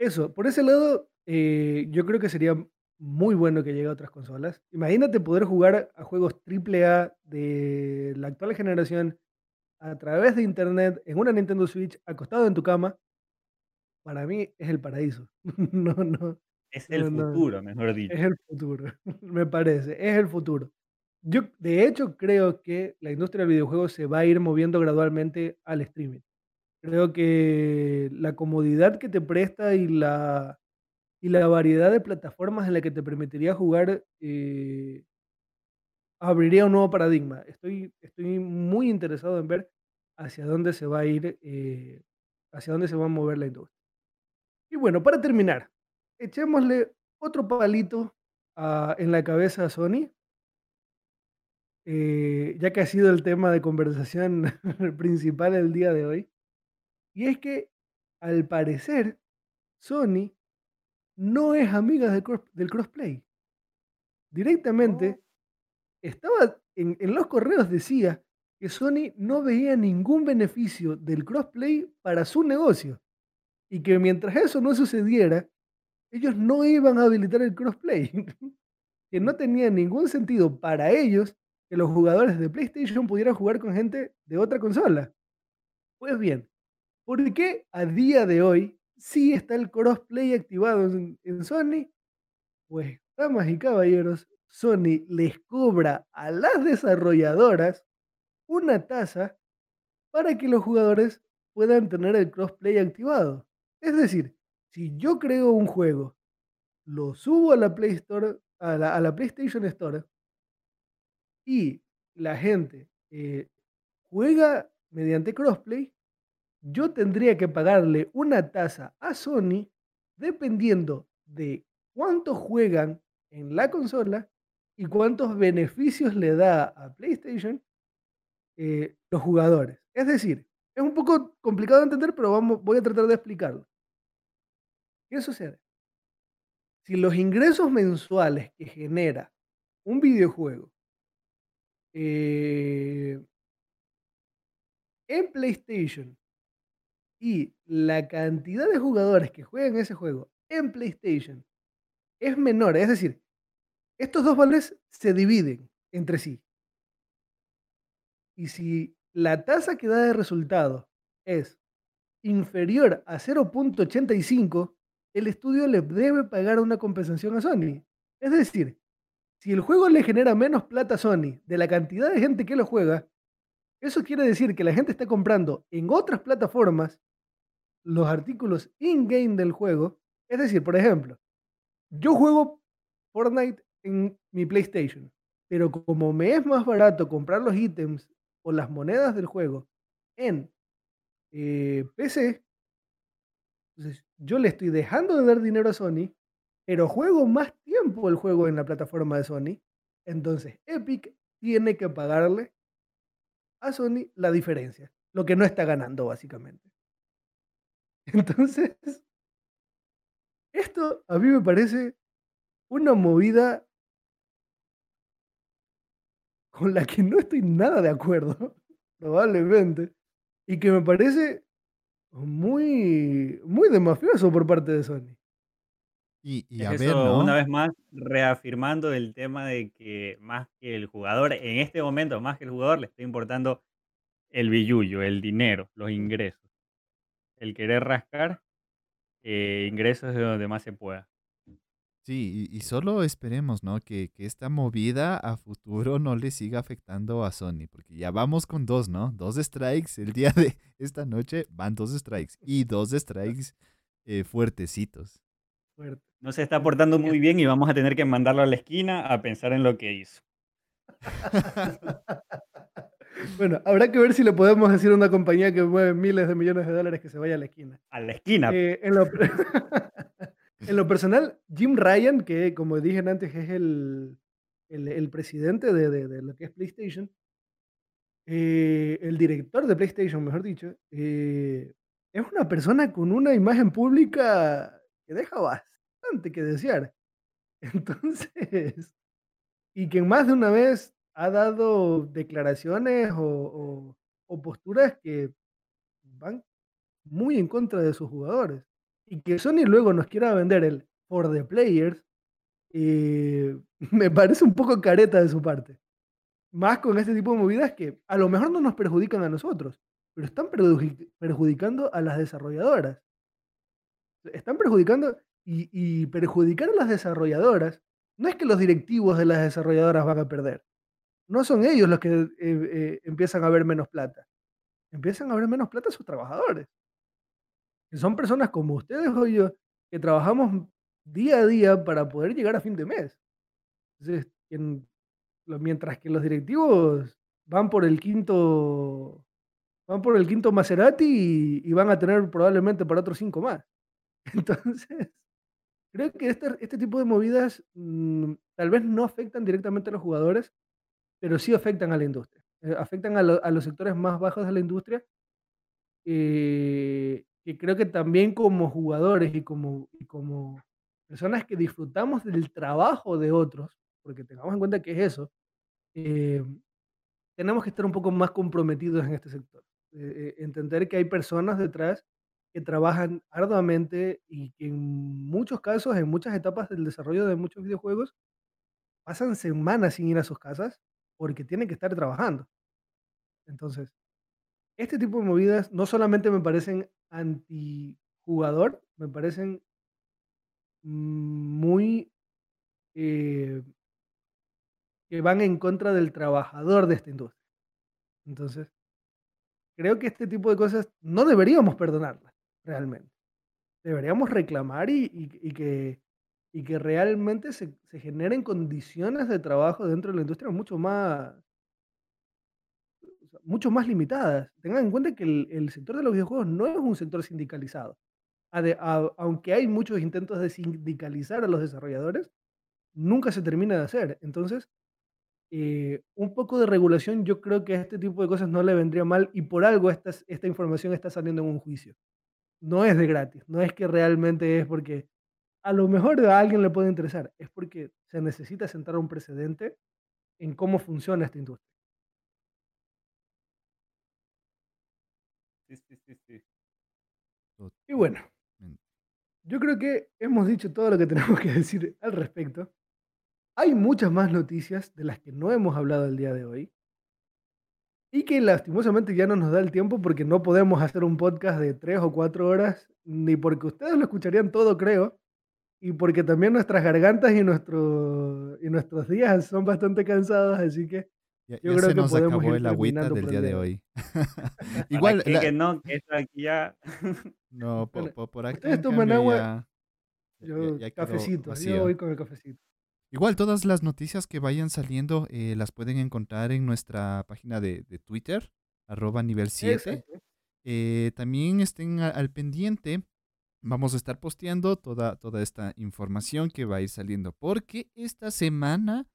eso, por ese lado, eh, yo creo que sería muy bueno que llegue a otras consolas. Imagínate poder jugar a juegos AAA de la actual generación a través de internet en una Nintendo Switch acostado en tu cama. Para mí es el paraíso. No, no, Es el no, no. futuro, mejor dicho. Es el futuro, me parece, es el futuro. Yo, de hecho, creo que la industria del videojuego se va a ir moviendo gradualmente al streaming. Creo que la comodidad que te presta y la, y la variedad de plataformas en la que te permitiría jugar eh, abriría un nuevo paradigma. Estoy, estoy muy interesado en ver hacia dónde se va a ir, eh, hacia dónde se va a mover la industria. Y bueno, para terminar, echémosle otro palito a- en la cabeza a Sony, eh, ya que ha sido el tema de conversación principal el día de hoy. Y es que, al parecer, Sony no es amiga del, cross- del crossplay. Directamente, estaba en, en los correos decía que Sony no veía ningún beneficio del crossplay para su negocio y que mientras eso no sucediera, ellos no iban a habilitar el crossplay, que no tenía ningún sentido para ellos que los jugadores de PlayStation pudieran jugar con gente de otra consola. Pues bien, ¿por qué a día de hoy sí está el crossplay activado en, en Sony? Pues, damas y caballeros, Sony les cobra a las desarrolladoras una tasa para que los jugadores puedan tener el crossplay activado. Es decir, si yo creo un juego, lo subo a la Play Store, a la, PlayStation Store, y la gente eh, juega mediante crossplay, yo tendría que pagarle una tasa a Sony dependiendo de cuántos juegan en la consola y cuántos beneficios le da a PlayStation eh, los jugadores. Es decir, es un poco complicado de entender, pero vamos, voy a tratar de explicarlo. ¿Qué sucede? Si los ingresos mensuales que genera un videojuego eh, en PlayStation y la cantidad de jugadores que juegan ese juego en PlayStation es menor, es decir, estos dos valores se dividen entre sí. Y si la tasa que da de resultado es inferior a 0.85, el estudio le debe pagar una compensación a Sony. Es decir, si el juego le genera menos plata a Sony de la cantidad de gente que lo juega, eso quiere decir que la gente está comprando en otras plataformas los artículos in-game del juego. Es decir, por ejemplo, yo juego Fortnite en mi PlayStation. Pero como me es más barato comprar los ítems o las monedas del juego en eh, PC, entonces yo le estoy dejando de dar dinero a Sony, pero juego más tiempo el juego en la plataforma de Sony. Entonces Epic tiene que pagarle a Sony la diferencia, lo que no está ganando básicamente. Entonces, esto a mí me parece una movida con la que no estoy nada de acuerdo, probablemente, y que me parece muy, muy de mafioso por parte de Sony. Y, y Es a ver, eso, una vez más, reafirmando el tema de que más que el jugador, en este momento, más que el jugador, le está importando el billullo, el dinero, los ingresos. El querer rascar eh, ingresos de donde más se pueda. Sí, y, y solo esperemos, ¿no? Que, que esta movida a futuro no le siga afectando a Sony, porque ya vamos con dos, ¿no? Dos strikes el día de esta noche, van dos strikes y dos strikes eh, fuertecitos. Fuerte. No se está portando muy bien y vamos a tener que mandarlo a la esquina a pensar en lo que hizo. Bueno, habrá que ver si le podemos decir a una compañía que mueve miles de millones de dólares que se vaya a la esquina. A la esquina. Eh, en, lo, en lo personal, Jim Ryan, que como dije antes es el, el, presidente de, de- lo que es PlayStation, eh, el director de PlayStation, mejor dicho, eh, es una persona con una imagen pública que deja bastante que desear. Entonces, y que más de una vez ha dado declaraciones o posturas que van muy en contra de sus jugadores. Y que Sony luego nos quiera vender el for the players, eh, me parece un poco careta de su parte. Más con este tipo de movidas que a lo mejor no nos perjudican a nosotros, pero están perjudic- perjudicando a las desarrolladoras. Están perjudicando y, y perjudicar a las desarrolladoras no es que los directivos de las desarrolladoras van a perder. No son ellos los que eh, eh, empiezan a ver menos plata. Empiezan a ver menos plata sus trabajadores son personas como ustedes o yo, que trabajamos día a día para poder llegar a fin de mes. Mientras que los directivos van por el quinto, van por el quinto Maserati y, van a tener probablemente para otros cinco más. Entonces, creo que este, este tipo de movidas mm, tal vez no afectan directamente a los jugadores, pero sí afectan a la industria. Eh, afectan a los sectores más bajos de la industria eh, que creo que también como jugadores y como, y como personas que disfrutamos del trabajo de otros, porque tengamos en cuenta que es eso, eh, tenemos que estar un poco más comprometidos en este sector. Eh, eh, entender que hay personas detrás que trabajan arduamente y que en muchos casos, en muchas etapas del desarrollo de muchos videojuegos, pasan semanas sin ir a sus casas porque tienen que estar trabajando. Entonces, este tipo de movidas no solamente me parecen antijugador, me parecen muy eh, que van en contra del trabajador de esta industria. Entonces, creo que este tipo de cosas no deberíamos perdonarlas, realmente. Deberíamos reclamar y, que, y que realmente se, generen condiciones de trabajo dentro de la industria mucho más, mucho más limitadas. Tengan en cuenta que el, el sector de los videojuegos no es un sector sindicalizado. Aunque hay muchos intentos de sindicalizar a los desarrolladores, nunca se termina de hacer. Entonces, eh, un poco de regulación yo creo que a este tipo de cosas no le vendría mal y por algo esta, esta información está saliendo en un juicio. No es de gratis, no es que realmente es porque a lo mejor a alguien le puede interesar, es porque se necesita sentar un precedente en cómo funciona esta industria. Sí, sí, sí, sí. Y bueno, Totalmente. yo creo que hemos dicho todo lo que tenemos que decir al respecto. Hay muchas más noticias de las que no hemos hablado el día de hoy y que lastimosamente ya no nos da el tiempo porque no podemos hacer un podcast de tres o cuatro horas, ni porque ustedes lo escucharían todo, creo, y porque también nuestras gargantas y, nuestro, y nuestros días son bastante cansados, así que Ya, Yo ya creo se que nos acabó el agüita del día de hoy. ¿Para Igual, qué la- que no? Que esto aquí ya... no, po- por acá ustedes toman agua, ya, yo cafecito, yo voy con el cafecito. Igual todas las noticias que vayan saliendo eh, las pueden encontrar en nuestra página de, de Twitter, arroba nivel 7. Exacto. Eh, también estén a- al pendiente. Vamos a estar posteando toda, toda esta información que va a ir saliendo. Porque esta semana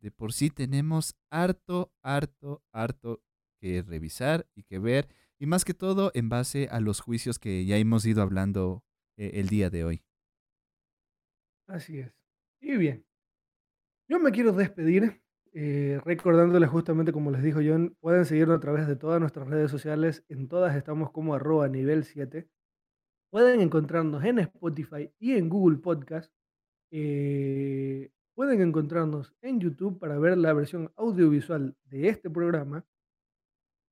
de por sí tenemos harto, harto, harto que revisar y que ver. Y más que todo en base a los juicios que ya hemos ido hablando eh, el día de hoy. Así es. Y bien, yo me quiero despedir eh, recordándoles justamente como les dijo John, pueden seguirnos a través de todas nuestras redes sociales, en todas estamos como arroba nivel 7. Pueden encontrarnos en Spotify y en Google Podcast. Eh, pueden encontrarnos en YouTube para ver la versión audiovisual de este programa.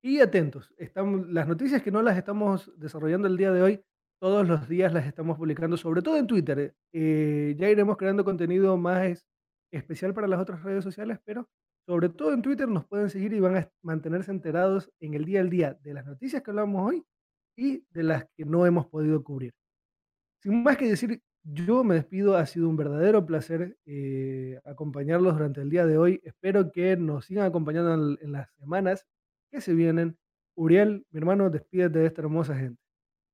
Y atentos, estamos, las noticias que no las estamos desarrollando el día de hoy, todos los días las estamos publicando, sobre todo en Twitter. Eh, ya iremos creando contenido más especial para las otras redes sociales, pero sobre todo en Twitter nos pueden seguir y van a mantenerse enterados en el día al día de las noticias que hablamos hoy y de las que no hemos podido cubrir. Sin más que decir, yo me despido, ha sido un verdadero placer eh, acompañarlos durante el día de hoy. Espero que nos sigan acompañando en, las semanas que se vienen. Uriel, mi hermano, despídete de esta hermosa gente.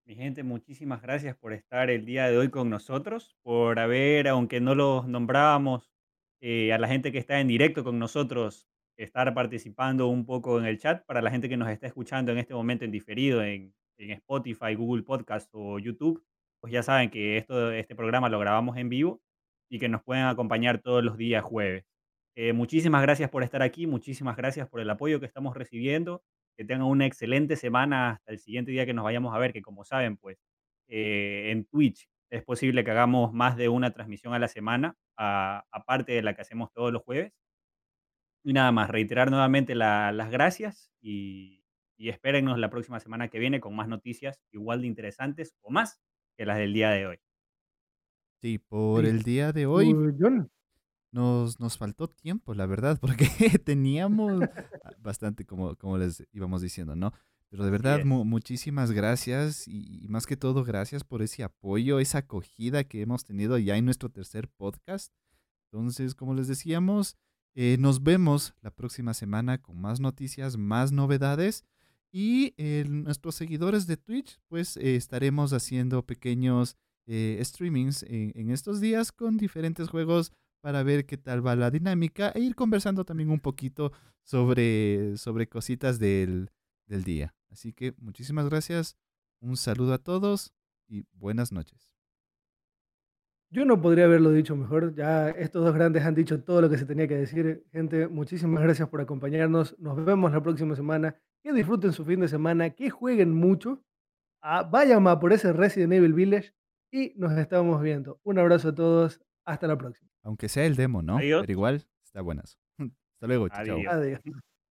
Mi gente, muchísimas gracias por estar el día de hoy con nosotros, por haber, aunque no los nombrábamos, eh, a la gente que está en directo con nosotros, estar participando un poco en el chat, para la gente que nos está escuchando en este momento en diferido en, en Spotify, Google Podcast o YouTube, pues ya saben que esto, este programa lo grabamos en vivo y que nos pueden acompañar todos los días jueves. Eh, muchísimas gracias por estar aquí, muchísimas gracias por el apoyo que estamos recibiendo que tengan una excelente semana hasta el siguiente día que nos vayamos a ver, que como saben, pues eh, en Twitch es posible que hagamos más de una transmisión a la semana, aparte de la que hacemos todos los jueves. Y nada más, reiterar nuevamente la- las gracias y, y espérennos la próxima semana que viene con más noticias igual de interesantes o más que las del día de hoy. Sí, por Sí. el día de hoy Uh, John, nos, nos faltó tiempo, la verdad, porque teníamos bastante, como, como les íbamos diciendo, ¿no? Pero de verdad, mu- muchísimas gracias y, y más que todo, gracias por ese apoyo, esa acogida que hemos tenido ya en nuestro tercer podcast. Entonces, como les decíamos, eh, nos vemos la próxima semana con más noticias, más novedades. Y eh, nuestros seguidores de Twitch, pues eh, estaremos haciendo pequeños eh, streamings en, en estos días con diferentes juegos para ver qué tal va la dinámica e ir conversando también un poquito sobre, sobre cositas del, del día. Así que muchísimas gracias, un saludo a todos y buenas noches. yo no podría haberlo dicho mejor. Ya estos dos grandes han dicho todo lo que se tenía que decir. Gente, muchísimas gracias por acompañarnos. Nos vemos la próxima semana. Que disfruten su fin de semana, que jueguen mucho. Ah, vayan a por ese Resident Evil Village y nos estamos viendo. Un abrazo a todos. Hasta la próxima. Aunque sea el demo, ¿no? Adiós. Pero igual está buenas. Hasta luego, chao. chao. Adiós. Adiós.